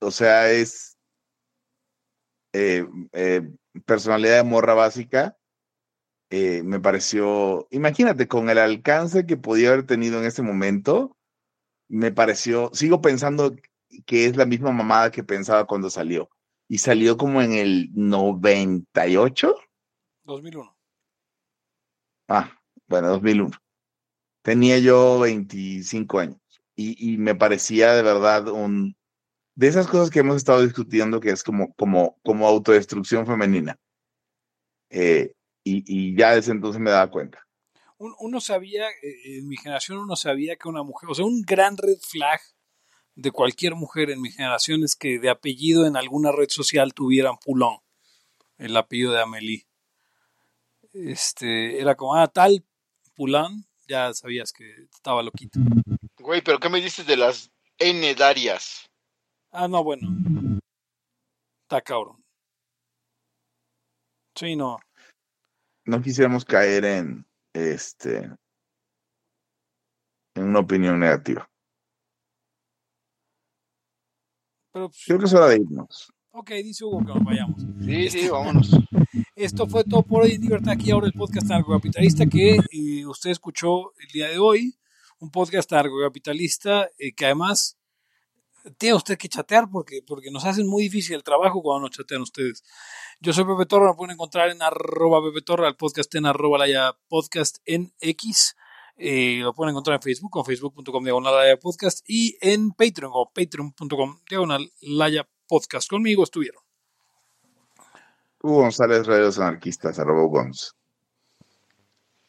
o sea, es eh, eh, personalidad de morra básica, eh, me pareció, imagínate, con el alcance que podía haber tenido en ese momento, me pareció, sigo pensando que es la misma mamada que pensaba cuando salió, y salió como en el 98, 2001 ah, bueno, 2001. Tenía yo 25 años y, y me parecía de verdad un de esas cosas que hemos estado discutiendo que es como, como, como autodestrucción femenina. Eh, y, y ya desde entonces me daba cuenta. Un- uno sabía, eh, en mi generación uno sabía que una mujer, o sea, un gran red flag de cualquier mujer en mi generación es que de apellido en alguna red social tuvieran Poulon, el apellido de Amélie. Este, era como, ah, tal Poulon, ya sabías que estaba loquita. Güey, pero ¿qué me dices de las N Darias? Ah, no, bueno. Está cabrón. Sí, no. No quisiéramos caer en este en una opinión negativa. Pero, pues, Creo que es hora de irnos. ok, dice Hugo que nos vayamos. Sí, sí, vámonos. Esto fue todo por hoy en Libertad aquí ahora el podcast anarcocapitalista que eh, usted escuchó el día de hoy, un podcast anarcocapitalista eh, que además tiene usted que chatear porque, porque nos hacen muy difícil el trabajo cuando nos chatean ustedes. Yo soy Pepe Torra, lo pueden encontrar en arroba Pepe Torra, el podcast en arroba Laya Podcast en X. Eh, lo pueden encontrar en Facebook con facebook.com diagonal Laya Podcast y en Patreon o patreon.com diagonal Laya Podcast. Conmigo estuvieron. Hugo González, Radios Anarquistas, arroba Gonz.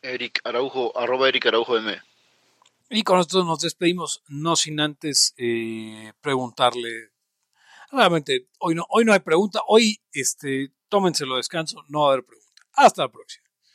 Eric Araujo, arroba Eric Araujo M. Y con esto nos despedimos, no sin antes eh, preguntarle. Realmente, hoy no, hoy no hay pregunta. Hoy, este, tómenselo descanso, no va a haber pregunta. Hasta la próxima.